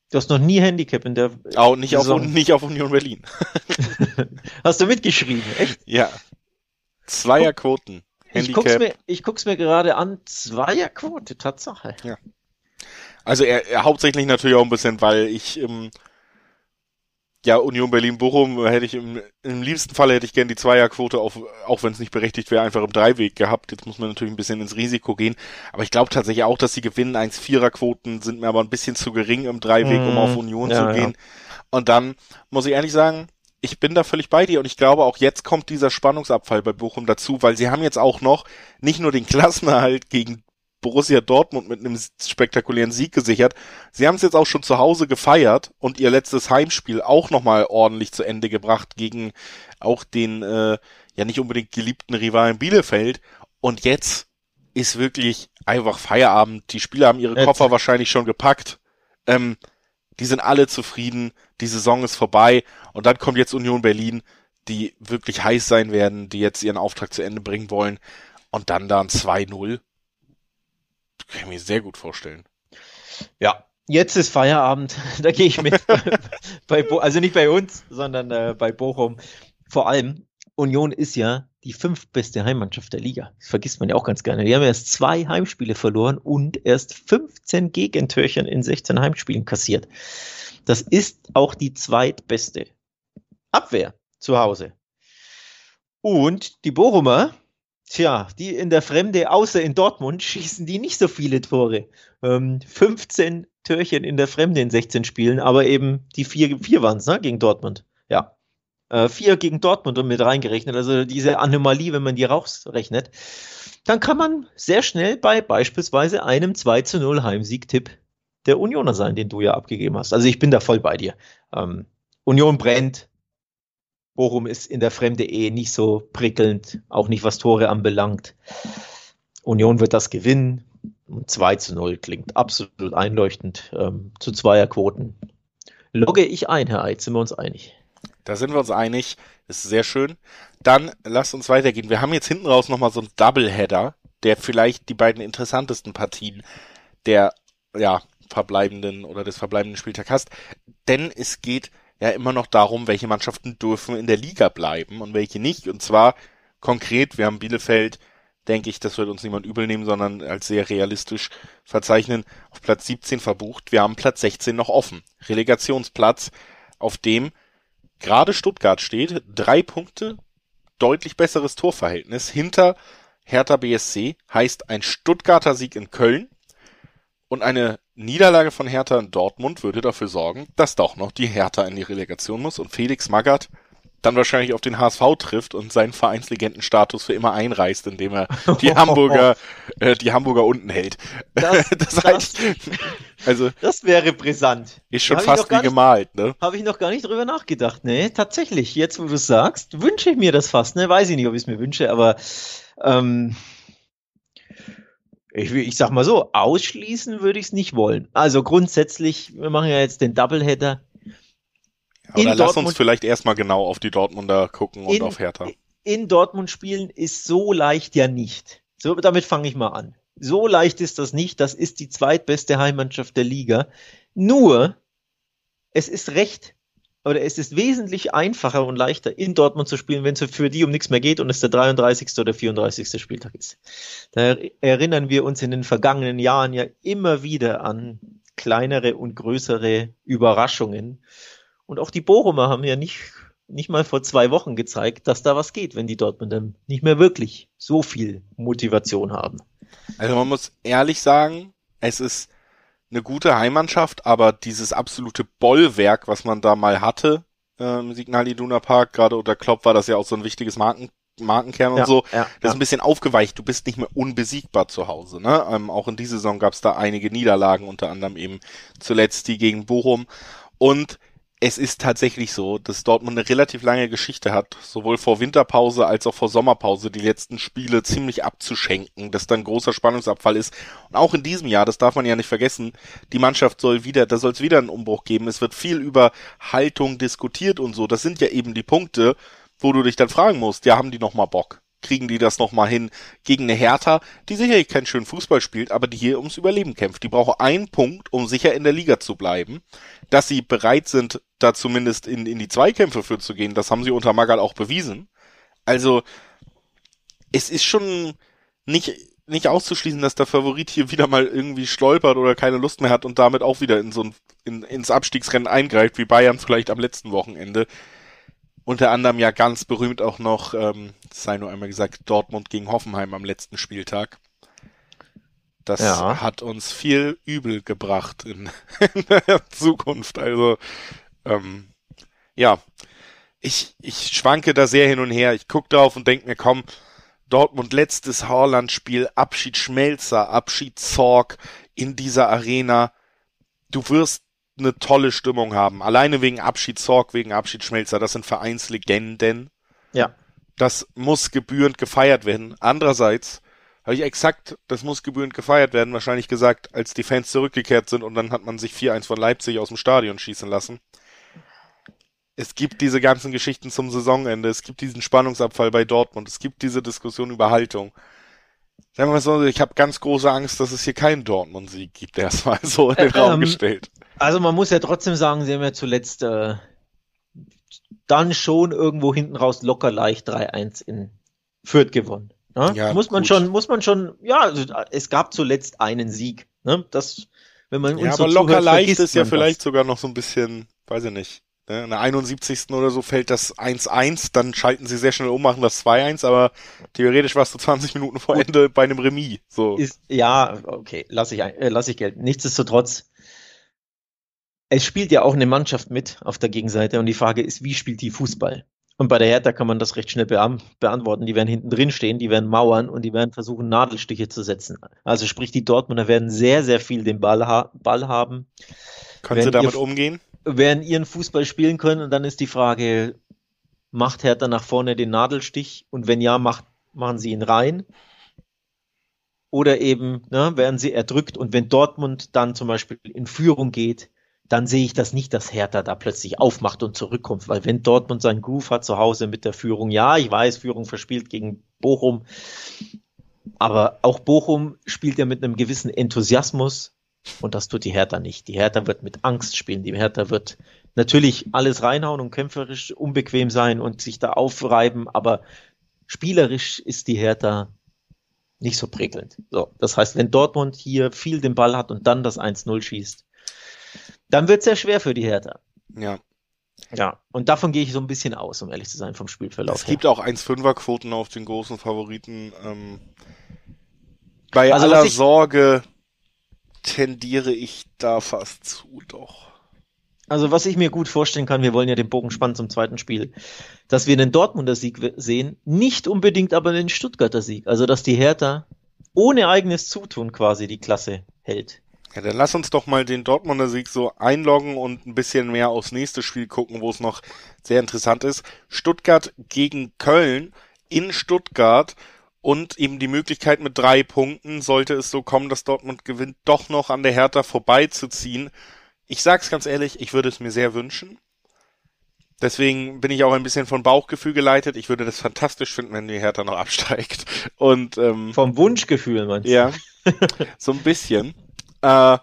Du hast noch nie Handicap in der Auch nicht Saison. auf nicht auf Union Berlin. (laughs) (laughs) hast du mitgeschrieben, echt? Ja. Zweierquoten. Ich guck's, mir, ich guck's mir gerade an. Zweierquote, Tatsache. Ja. Also er, er hauptsächlich natürlich auch ein bisschen, weil ich ähm, ja, Union Berlin-Bochum hätte ich im, im liebsten Fall hätte ich gern die Zweierquote auf, auch wenn es nicht berechtigt wäre, einfach im Dreiweg gehabt. Jetzt muss man natürlich ein bisschen ins Risiko gehen. Aber ich glaube tatsächlich auch, dass sie gewinnen. 1-4er-Quoten sind mir aber ein bisschen zu gering im Dreiweg, mm, um auf Union ja, zu gehen. Ja. Und dann muss ich ehrlich sagen, ich bin da völlig bei dir und ich glaube auch jetzt kommt dieser Spannungsabfall bei Bochum dazu, weil sie haben jetzt auch noch nicht nur den Klassenerhalt gegen Borussia Dortmund mit einem spektakulären Sieg gesichert. Sie haben es jetzt auch schon zu Hause gefeiert und ihr letztes Heimspiel auch nochmal ordentlich zu Ende gebracht gegen auch den äh, ja nicht unbedingt geliebten Rivalen Bielefeld. Und jetzt ist wirklich einfach Feierabend. Die Spieler haben ihre Koffer wahrscheinlich schon gepackt. Ähm, die sind alle zufrieden. Die Saison ist vorbei. Und dann kommt jetzt Union Berlin, die wirklich heiß sein werden, die jetzt ihren Auftrag zu Ende bringen wollen. Und dann da ein 2-0 kann ich mir sehr gut vorstellen. Ja, jetzt ist Feierabend. (laughs) Da gehe ich mit. (laughs) bei Bo also nicht bei uns, sondern äh, bei Bochum. Vor allem, Union ist ja die fünftbeste Heimmannschaft der Liga. Das vergisst man ja auch ganz gerne. Die haben erst zwei Heimspiele verloren und erst 15 Gegentörchen in 16 Heimspielen kassiert. Das ist auch die zweitbeste Abwehr zu Hause. Und die Bochumer, Tja, die in der Fremde, außer in Dortmund, schießen die nicht so viele Tore. Ähm, 15 Türchen in der Fremde in 16 Spielen, aber eben die vier, vier waren es, ne, gegen Dortmund. Ja. Äh, vier gegen Dortmund und mit reingerechnet, also diese Anomalie, wenn man die rausrechnet, dann kann man sehr schnell bei beispielsweise einem 2 zu 0 Heimsieg-Tipp der Unioner sein, den du ja abgegeben hast. Also ich bin da voll bei dir. Ähm, Union brennt, Bochum ist in der Fremde eh nicht so prickelnd, auch nicht was Tore anbelangt. Union wird das gewinnen. 2 zu 0 klingt absolut einleuchtend. Ähm, zu Zweierquoten logge ich ein, Herr Eid, sind wir uns einig. Da sind wir uns einig. Ist sehr schön. Dann lasst uns weitergehen. Wir haben jetzt hinten raus nochmal so einen Doubleheader, der vielleicht die beiden interessantesten Partien der ja, verbleibenden oder des verbleibenden Spieltags hast. Denn es geht ja immer noch darum, welche Mannschaften dürfen in der Liga bleiben und welche nicht. Und zwar konkret, wir haben Bielefeld, denke ich, das wird uns niemand übel nehmen, sondern als sehr realistisch verzeichnen, auf Platz 17 verbucht. Wir haben Platz 16 noch offen. Relegationsplatz, auf dem gerade Stuttgart steht. Drei Punkte, deutlich besseres Torverhältnis hinter Hertha BSC heißt ein Stuttgarter Sieg in Köln und eine Niederlage von Hertha in Dortmund würde dafür sorgen, dass doch noch die Hertha in die Relegation muss und Felix Magath dann wahrscheinlich auf den HSV trifft und seinen Vereinslegendenstatus für immer einreißt, indem er die (laughs) Hamburger, äh, die Hamburger unten hält. (laughs) Das, das, heißt, also das wäre brisant. Ist schon fast wie nicht, gemalt, ne? Habe ich noch gar nicht drüber nachgedacht, ne? Tatsächlich, jetzt wo du es sagst, wünsche ich mir das fast, ne? Weiß ich nicht, ob ich es mir wünsche, aber ähm, ich, ich sag mal so, ausschließen würde ich es nicht wollen. Also grundsätzlich, wir machen ja jetzt den Doubleheader. Oder lass uns vielleicht erstmal genau auf die Dortmunder gucken und in, auf Hertha. In Dortmund spielen ist so leicht ja nicht. So, damit fange ich mal an. So leicht ist das nicht. Das ist die zweitbeste Heimmannschaft der Liga. Nur, es ist recht oder es ist wesentlich einfacher und leichter, in Dortmund zu spielen, wenn es für die um nichts mehr geht und es der 33. oder 34. Spieltag ist. Da erinnern wir uns in den vergangenen Jahren ja immer wieder an kleinere und größere Überraschungen. Und auch die Bochumer haben ja nicht, nicht mal vor zwei Wochen gezeigt, dass da was geht, wenn die Dortmunder nicht mehr wirklich so viel Motivation haben. Also man muss ehrlich sagen, es ist eine gute Heimmannschaft, aber dieses absolute Bollwerk, was man da mal hatte äh, im Signal Iduna Park, gerade unter Klopp war das ja auch so ein wichtiges Marken, Markenkern und Ja, so, ja, das ist ein bisschen aufgeweicht. Du bist nicht mehr unbesiegbar zu Hause. Ne? Ähm, auch in dieser Saison gab es da einige Niederlagen, unter anderem eben zuletzt die gegen Bochum. Und es ist tatsächlich so, dass Dortmund eine relativ lange Geschichte hat, sowohl vor Winterpause als auch vor Sommerpause die letzten Spiele ziemlich abzuschenken, dass dann großer Spannungsabfall ist. Und auch in diesem Jahr, das darf man ja nicht vergessen, die Mannschaft soll wieder, da soll es wieder einen Umbruch geben. Es wird viel über Haltung diskutiert und so. Das sind ja eben die Punkte, wo du dich dann fragen musst, ja, haben die noch mal Bock? Kriegen die das noch mal hin gegen eine Hertha, die sicherlich keinen schönen Fußball spielt, aber die hier ums Überleben kämpft. Die brauchen einen Punkt, um sicher in der Liga zu bleiben. Dass sie bereit sind, da zumindest in, in die Zweikämpfe für zu gehen, das haben sie unter Magal auch bewiesen. Also, es ist schon nicht, nicht auszuschließen, dass der Favorit hier wieder mal irgendwie stolpert oder keine Lust mehr hat und damit auch wieder in so ein, in, ins Abstiegsrennen eingreift, wie Bayern vielleicht am letzten Wochenende. Unter anderem ja ganz berühmt auch noch, ähm, sei nur einmal gesagt, Dortmund gegen Hoffenheim am letzten Spieltag. Das Ja. hat uns viel übel gebracht in, (laughs) in der Zukunft. Also, ähm, ja, ich, ich schwanke da sehr hin und her. Ich guck drauf und denk mir, komm, Dortmund letztes Haaland-Spiel, Abschied Schmelzer, Abschied Zorg in dieser Arena. Du wirst eine tolle Stimmung haben. Alleine wegen Abschied Zorg, wegen Abschied Schmelzer. Das sind Vereinslegenden. Ja. Das muss gebührend gefeiert werden. Andererseits habe ich exakt, das muss gebührend gefeiert werden, wahrscheinlich gesagt, als die Fans zurückgekehrt sind und dann hat man sich 4-1 von Leipzig aus dem Stadion schießen lassen. Es gibt diese ganzen Geschichten zum Saisonende, es gibt diesen Spannungsabfall bei Dortmund, es gibt diese Diskussion über Haltung. Sagen wir mal so, ich habe ganz große Angst, dass es hier keinen Dortmund-Sieg gibt, erstmal so in den Ähm, Raum gestellt. Also man muss ja trotzdem sagen, sie haben ja zuletzt äh, dann schon irgendwo hinten raus locker leicht 3-1 in Fürth gewonnen. Ne? Ja, muss man gut. schon, muss man schon, ja, also, es gab zuletzt einen Sieg. Ne? Das, wenn man uns Ja, so aber locker zuhört, leicht ist ja vielleicht das. sogar noch so ein bisschen, weiß ich nicht. Ne? In der 71. oder so fällt das 1-1, dann schalten sie sehr schnell um, machen das 2-1, aber theoretisch warst du 20 Minuten vor. Ende bei einem Remis. So. Ist, ja, okay, lasse ich, ein- äh, lass ich gelten. Nichtsdestotrotz, es spielt ja auch eine Mannschaft mit auf der Gegenseite und die Frage ist, wie spielt die Fußball? Und bei der Hertha kann man das recht schnell beantworten. Die werden hinten drin stehen, die werden mauern und die werden versuchen, Nadelstiche zu setzen. Also sprich, die Dortmunder werden sehr, sehr viel den Ball, ha Ball haben, Können sie damit umgehen? werden ihren Fußball spielen können und dann ist die Frage, macht Hertha nach vorne den Nadelstich und wenn ja, macht, machen sie ihn rein? Oder eben ne, werden sie erdrückt und wenn Dortmund dann zum Beispiel in Führung geht, dann sehe ich das nicht, dass Hertha da plötzlich aufmacht und zurückkommt, weil wenn Dortmund seinen Groove hat zu Hause mit der Führung, ja, ich weiß, Führung verspielt gegen Bochum, aber auch Bochum spielt ja mit einem gewissen Enthusiasmus und das tut die Hertha nicht. Die Hertha wird mit Angst spielen, die Hertha wird natürlich alles reinhauen und kämpferisch unbequem sein und sich da aufreiben, aber spielerisch ist die Hertha nicht so prickelnd. So, das heißt, wenn Dortmund hier viel den Ball hat und dann das 1-0 schießt, dann wird es sehr schwer für die Hertha. Ja. Ja, und davon gehe ich so ein bisschen aus, um ehrlich zu sein, vom Spielverlauf Es gibt auch 1-5er-Quoten auf den großen Favoriten. Ähm, bei Also, aller ich- Sorge tendiere ich da fast zu, doch. Also was ich mir gut vorstellen kann, wir wollen ja den Bogen spannen zum zweiten Spiel, dass wir einen Dortmunder Sieg sehen, nicht unbedingt aber den Stuttgarter Sieg. Also dass die Hertha ohne eigenes Zutun quasi die Klasse hält. Ja, dann lass uns doch mal den Dortmunder Sieg so einloggen und ein bisschen mehr aufs nächste Spiel gucken, wo es noch sehr interessant ist. Stuttgart gegen Köln in Stuttgart und eben die Möglichkeit mit drei Punkten, sollte es so kommen, dass Dortmund gewinnt, doch noch an der Hertha vorbeizuziehen. Ich sag's ganz ehrlich, ich würde es mir sehr wünschen. Deswegen bin ich auch ein bisschen von Bauchgefühl geleitet. Ich würde das fantastisch finden, wenn die Hertha noch absteigt. Und ähm, Vom Wunschgefühl meinst du? ja, (laughs) so ein bisschen. Äh,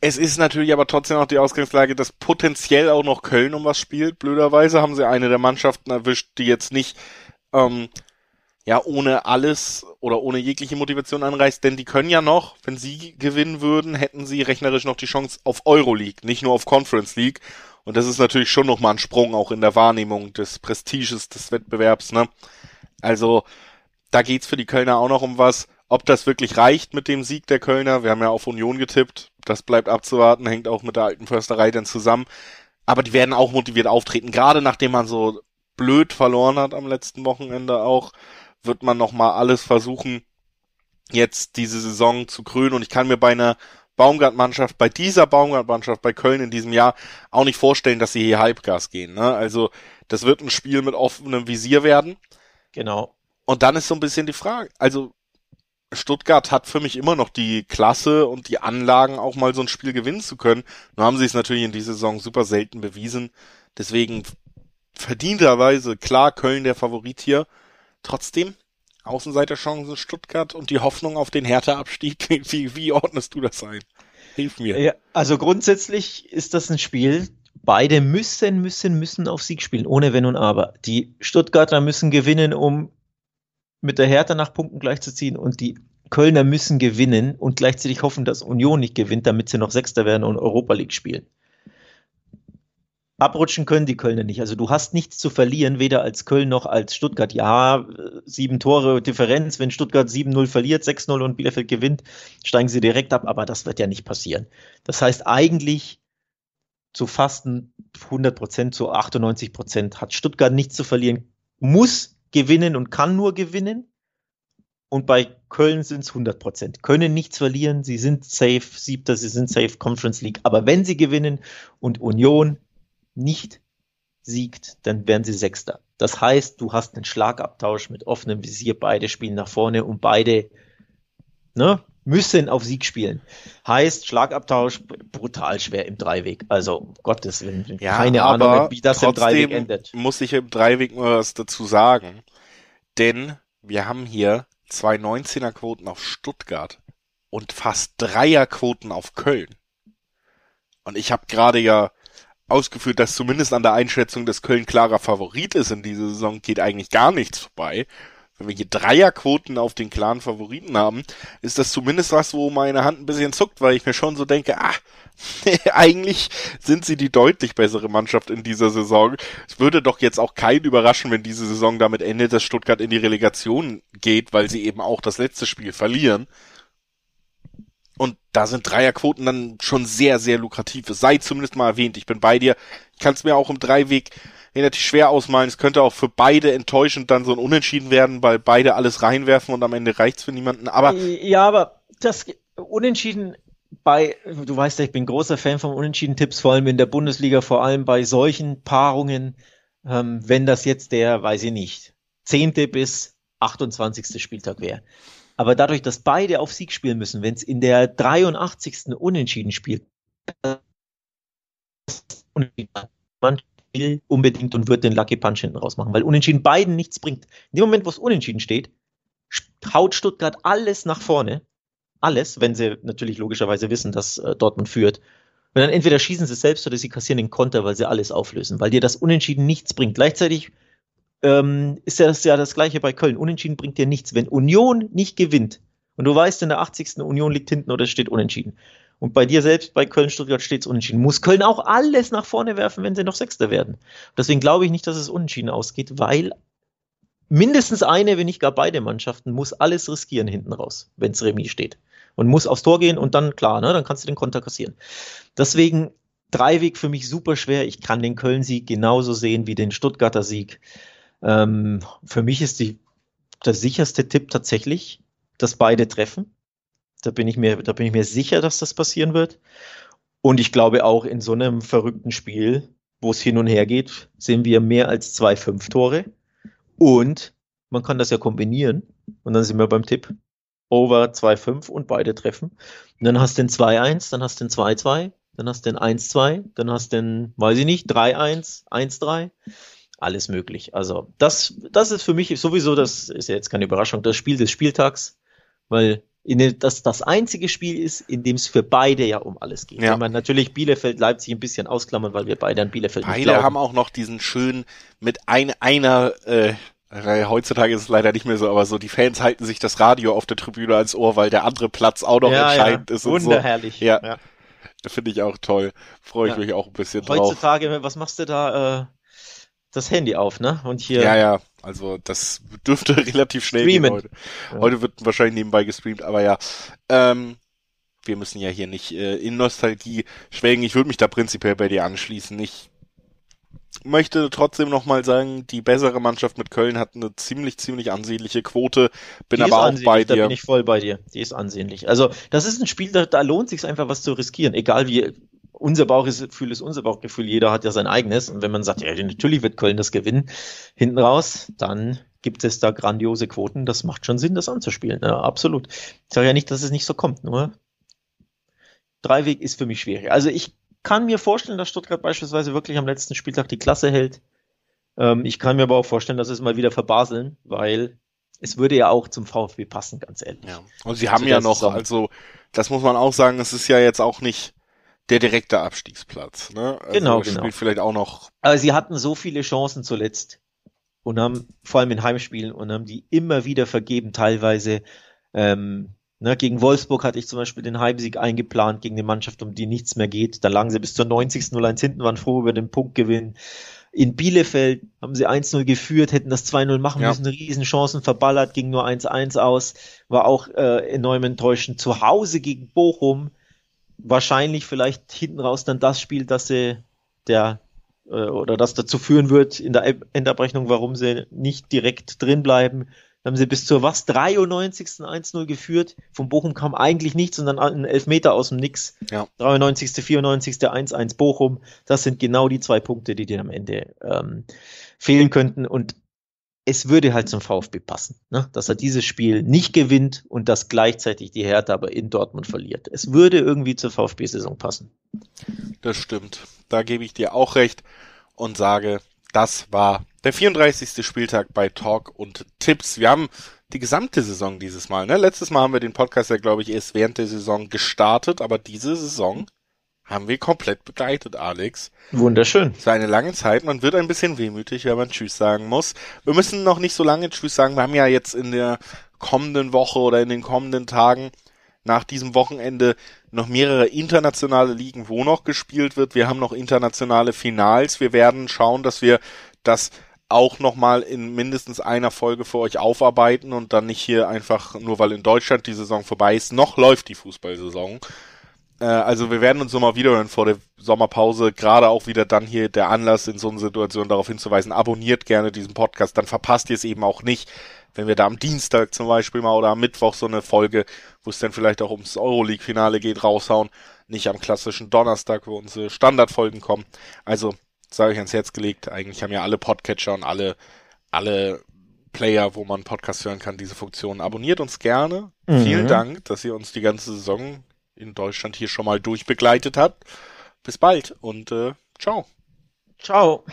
Es ist natürlich aber trotzdem auch die Ausgangslage, dass potenziell auch noch Köln um was spielt. Blöderweise haben sie eine der Mannschaften erwischt, die jetzt nicht ähm, ja ohne alles oder ohne jegliche Motivation anreist, denn die können ja noch, wenn sie gewinnen würden, hätten sie rechnerisch noch die Chance auf Euroleague, nicht nur auf Conference League. Und das ist natürlich schon nochmal ein Sprung auch in der Wahrnehmung des Prestiges des Wettbewerbs, ne? Also, da geht's für die Kölner auch noch um was. Ob das wirklich reicht mit dem Sieg der Kölner, wir haben ja auf Union getippt, das bleibt abzuwarten, hängt auch mit der alten Försterei dann zusammen. Aber die werden auch motiviert auftreten, gerade nachdem man so blöd verloren hat am letzten Wochenende auch, wird man nochmal alles versuchen, jetzt diese Saison zu krönen. Und ich kann mir bei einer Baumgart-Mannschaft, bei dieser Baumgart-Mannschaft bei Köln in diesem Jahr auch nicht vorstellen, dass sie hier Halbgas gehen. Ne? Also das wird ein Spiel mit offenem Visier werden. Genau. Und dann ist so ein bisschen die Frage, also Stuttgart hat für mich immer noch die Klasse und die Anlagen, auch mal so ein Spiel gewinnen zu können. Nur haben sie es natürlich in dieser Saison super selten bewiesen. Deswegen verdienterweise klar Köln der Favorit hier. Trotzdem Außenseiterchancen Stuttgart und die Hoffnung auf den Härteabstieg. (laughs) Wie, wie ordnest du das ein? Hilf mir. Ja, also grundsätzlich ist das ein Spiel. Beide müssen, müssen, müssen auf Sieg spielen, ohne Wenn und Aber. Die Stuttgarter müssen gewinnen, um mit der Hertha nach Punkten gleichzuziehen und die Kölner müssen gewinnen und gleichzeitig hoffen, dass Union nicht gewinnt, damit sie noch Sechster werden und Europa League spielen. Abrutschen können die Kölner nicht. Also du hast nichts zu verlieren, weder als Köln noch als Stuttgart. Ja, sieben Tore Differenz. Wenn Stuttgart 7-0 verliert, 6-0 und Bielefeld gewinnt, steigen sie direkt ab. Aber das wird ja nicht passieren. Das heißt, eigentlich zu fast 100 Prozent, zu 98 Prozent hat Stuttgart nichts zu verlieren, muss gewinnen und kann nur gewinnen. Und bei Köln sind es 100 Prozent. Können nichts verlieren. Sie sind safe, siebter, sie sind safe Conference League. Aber wenn sie gewinnen und Union nicht siegt, dann werden sie Sechster. Das heißt, du hast einen Schlagabtausch mit offenem Visier, beide spielen nach vorne und beide ne, müssen auf Sieg spielen. Heißt, Schlagabtausch brutal schwer im Dreiweg. Also, um Gottes Willen, ja, keine Ahnung, wie das im Dreiweg endet. Muss ich im Dreiweg mal was dazu sagen. Denn wir haben hier zwei 19er Quoten auf Stuttgart und fast Dreierquoten auf Köln. Und ich habe gerade ja ausgeführt, dass zumindest an der Einschätzung des Köln klarer Favorit ist in dieser Saison, geht eigentlich gar nichts vorbei. Wenn wir hier Dreierquoten auf den klaren Favoriten haben, ist das zumindest was, wo meine Hand ein bisschen zuckt, weil ich mir schon so denke, ah, (laughs) eigentlich sind sie die deutlich bessere Mannschaft in dieser Saison. Es würde doch jetzt auch keinen überraschen, wenn diese Saison damit endet, dass Stuttgart in die Relegation geht, weil sie eben auch das letzte Spiel verlieren. Und da sind Dreierquoten dann schon sehr, sehr lukrativ. Es sei zumindest mal erwähnt. Ich bin bei dir. Ich kann es mir auch im Dreiweg relativ schwer ausmalen. Es könnte auch für beide enttäuschend dann so ein Unentschieden werden, weil beide alles reinwerfen und am Ende reicht's für niemanden. Aber ja, aber das Unentschieden bei, du weißt ja, ich bin großer Fan von Unentschieden-Tipps, vor allem in der Bundesliga, vor allem bei solchen Paarungen, ähm, wenn das jetzt der, weiß ich nicht, zehnte bis 28. Spieltag wäre. Aber dadurch, dass beide auf Sieg spielen müssen, wenn es in der 83. Unentschieden spielt, man will unbedingt und wird den Lucky Punch hinten rausmachen, weil Unentschieden beiden nichts bringt. In dem Moment, wo es Unentschieden steht, haut Stuttgart alles nach vorne. Alles, wenn sie natürlich logischerweise wissen, dass äh, Dortmund führt. Und dann entweder schießen sie selbst oder sie kassieren den Konter, weil sie alles auflösen, weil dir das Unentschieden nichts bringt. Gleichzeitig ähm, ist ja das, ja das gleiche bei Köln. Unentschieden bringt dir nichts. Wenn Union nicht gewinnt und du weißt, in der 80. Union liegt hinten oder steht unentschieden. Und bei dir selbst, bei Köln-Stuttgart steht es unentschieden. Muss Köln auch alles nach vorne werfen, wenn sie noch Sechster werden. Deswegen glaube ich nicht, dass es unentschieden ausgeht, weil mindestens eine, wenn nicht gar beide Mannschaften, muss alles riskieren hinten raus, wenn es Remis steht. Und muss aufs Tor gehen und dann, klar, ne, dann kannst du den Konter kassieren. Deswegen Dreiweg für mich super schwer. Ich kann den Köln-Sieg genauso sehen wie den Stuttgarter Sieg. Ähm, für mich ist die, der sicherste Tipp tatsächlich, dass beide treffen. Da bin ich mir, da bin ich mir sicher, dass das passieren wird. Und ich glaube auch in so einem verrückten Spiel, wo es hin und her geht, sehen wir mehr als zwei Fünf-Tore. Und man kann das ja kombinieren. Und dann sind wir beim Tipp. Over 2-5 und beide treffen. Und dann hast du den 2-1, dann hast du den 2-2, dann hast du den 1-2, dann hast du den, weiß ich nicht, 3-1, 1-3 alles möglich. Also das, das ist für mich sowieso, das ist ja jetzt keine Überraschung, das Spiel des Spieltags, weil in das das einzige Spiel ist, in dem es für beide ja um alles geht. Ja. Wenn man natürlich Bielefeld, Leipzig ein bisschen ausklammern, weil wir beide an Bielefeld beide nicht glauben. haben auch noch diesen schönen mit ein, einer äh, Heutzutage ist es leider nicht mehr so, aber so die Fans halten sich das Radio auf der Tribüne ans Ohr, weil der andere Platz auch noch ja, entscheidend ja. ist. Wunderherrlich. So. Ja. ja. Finde ich auch toll. Freue ich mich auch ein bisschen Heutzutage, drauf. Heutzutage, was machst du da? Äh, das Handy auf, ne? Und hier. Ja, ja. Also das dürfte (laughs) relativ schnell streamen. gehen heute. Ja. Heute wird wahrscheinlich nebenbei gestreamt, aber ja. Ähm, wir müssen ja hier nicht äh, in Nostalgie schwelgen. Ich würde mich da prinzipiell bei dir anschließen. Ich möchte trotzdem nochmal sagen, die bessere Mannschaft mit Köln hat eine ziemlich, ziemlich ansehnliche Quote. Bin die aber auch bei dir. Da bin ich voll bei dir. Die ist ansehnlich. Also, das ist ein Spiel, da, da lohnt sich einfach was zu riskieren. Egal wie, unser Bauchgefühl ist unser Bauchgefühl. Jeder hat ja sein eigenes. Und wenn man sagt, ja, natürlich wird Köln das gewinnen, hinten raus, dann gibt es da grandiose Quoten. Das macht schon Sinn, das anzuspielen. Ja, absolut. Ich sage ja nicht, dass es nicht so kommt, nur Dreiweg ist für mich schwierig. Also ich kann mir vorstellen, dass Stuttgart beispielsweise wirklich am letzten Spieltag die Klasse hält. Ähm, ich kann mir aber auch vorstellen, dass es mal wieder verbaseln, weil es würde ja auch zum VfB passen, ganz ehrlich. Ja. Und sie haben ja noch, also das muss man auch sagen, es ist ja jetzt auch nicht der direkte Abstiegsplatz. Ne? Also genau, genau. Spielt vielleicht auch noch. Aber sie hatten so viele Chancen zuletzt und haben vor allem in Heimspielen und haben die immer wieder vergeben, teilweise ähm, Ne, gegen Wolfsburg hatte ich zum Beispiel den Heimsieg eingeplant gegen eine Mannschaft, um die nichts mehr geht. Da lagen sie bis zur 90. 0-1 hinten, waren froh über den Punktgewinn. In Bielefeld haben sie 1-0 geführt, hätten das 2-0 machen ja. müssen, Riesenchancen verballert, ging nur 1-1 aus, war auch äh, enorm enttäuschend. Zu Hause gegen Bochum, wahrscheinlich vielleicht hinten raus dann das Spiel, dass sie der äh, oder das dazu führen wird in der Endabrechnung, warum sie nicht direkt drin bleiben haben sie bis zur was 93. 1-0 geführt. Von Bochum kam eigentlich nichts, sondern ein Elfmeter aus dem Nix. Ja. 93., 94., 1-1 Bochum. Das sind genau die zwei Punkte, die dir am Ende ähm, fehlen könnten. Und es würde halt zum VfB passen, ne? dass er dieses Spiel nicht gewinnt und dass gleichzeitig die Hertha aber in Dortmund verliert. Es würde irgendwie zur VfB-Saison passen. Das stimmt. Da gebe ich dir auch recht und sage, das war der 34. Spieltag bei Talk und Tipps. Wir haben die gesamte Saison dieses Mal. Ne? Letztes Mal haben wir den Podcast ja, glaube ich, erst während der Saison gestartet, aber diese Saison haben wir komplett begleitet, Alex. Wunderschön. Es war eine lange Zeit. Man wird ein bisschen wehmütig, wenn man Tschüss sagen muss. Wir müssen noch nicht so lange Tschüss sagen. Wir haben ja jetzt in der kommenden Woche oder in den kommenden Tagen nach diesem Wochenende noch mehrere internationale Ligen, wo noch gespielt wird. Wir haben noch internationale Finals. Wir werden schauen, dass wir das auch nochmal in mindestens einer Folge für euch aufarbeiten und dann nicht hier einfach, nur weil in Deutschland die Saison vorbei ist, noch läuft die Fußballsaison. Äh, also wir werden uns nochmal wiederhören vor der Sommerpause, gerade auch wieder dann hier der Anlass in so einer Situation darauf hinzuweisen, abonniert gerne diesen Podcast, dann verpasst ihr es eben auch nicht, wenn wir da am Dienstag zum Beispiel mal oder am Mittwoch so eine Folge, wo es dann vielleicht auch ums Euroleague-Finale geht, raushauen, nicht am klassischen Donnerstag, wo unsere Standardfolgen kommen. Also sage ich ans Herz gelegt. Eigentlich haben ja alle Podcatcher und alle, alle Player, wo man Podcast hören kann, diese Funktion. Abonniert uns gerne. Mhm. Vielen Dank, dass ihr uns die ganze Saison in Deutschland hier schon mal durchbegleitet habt. Bis bald und äh, ciao. Ciao.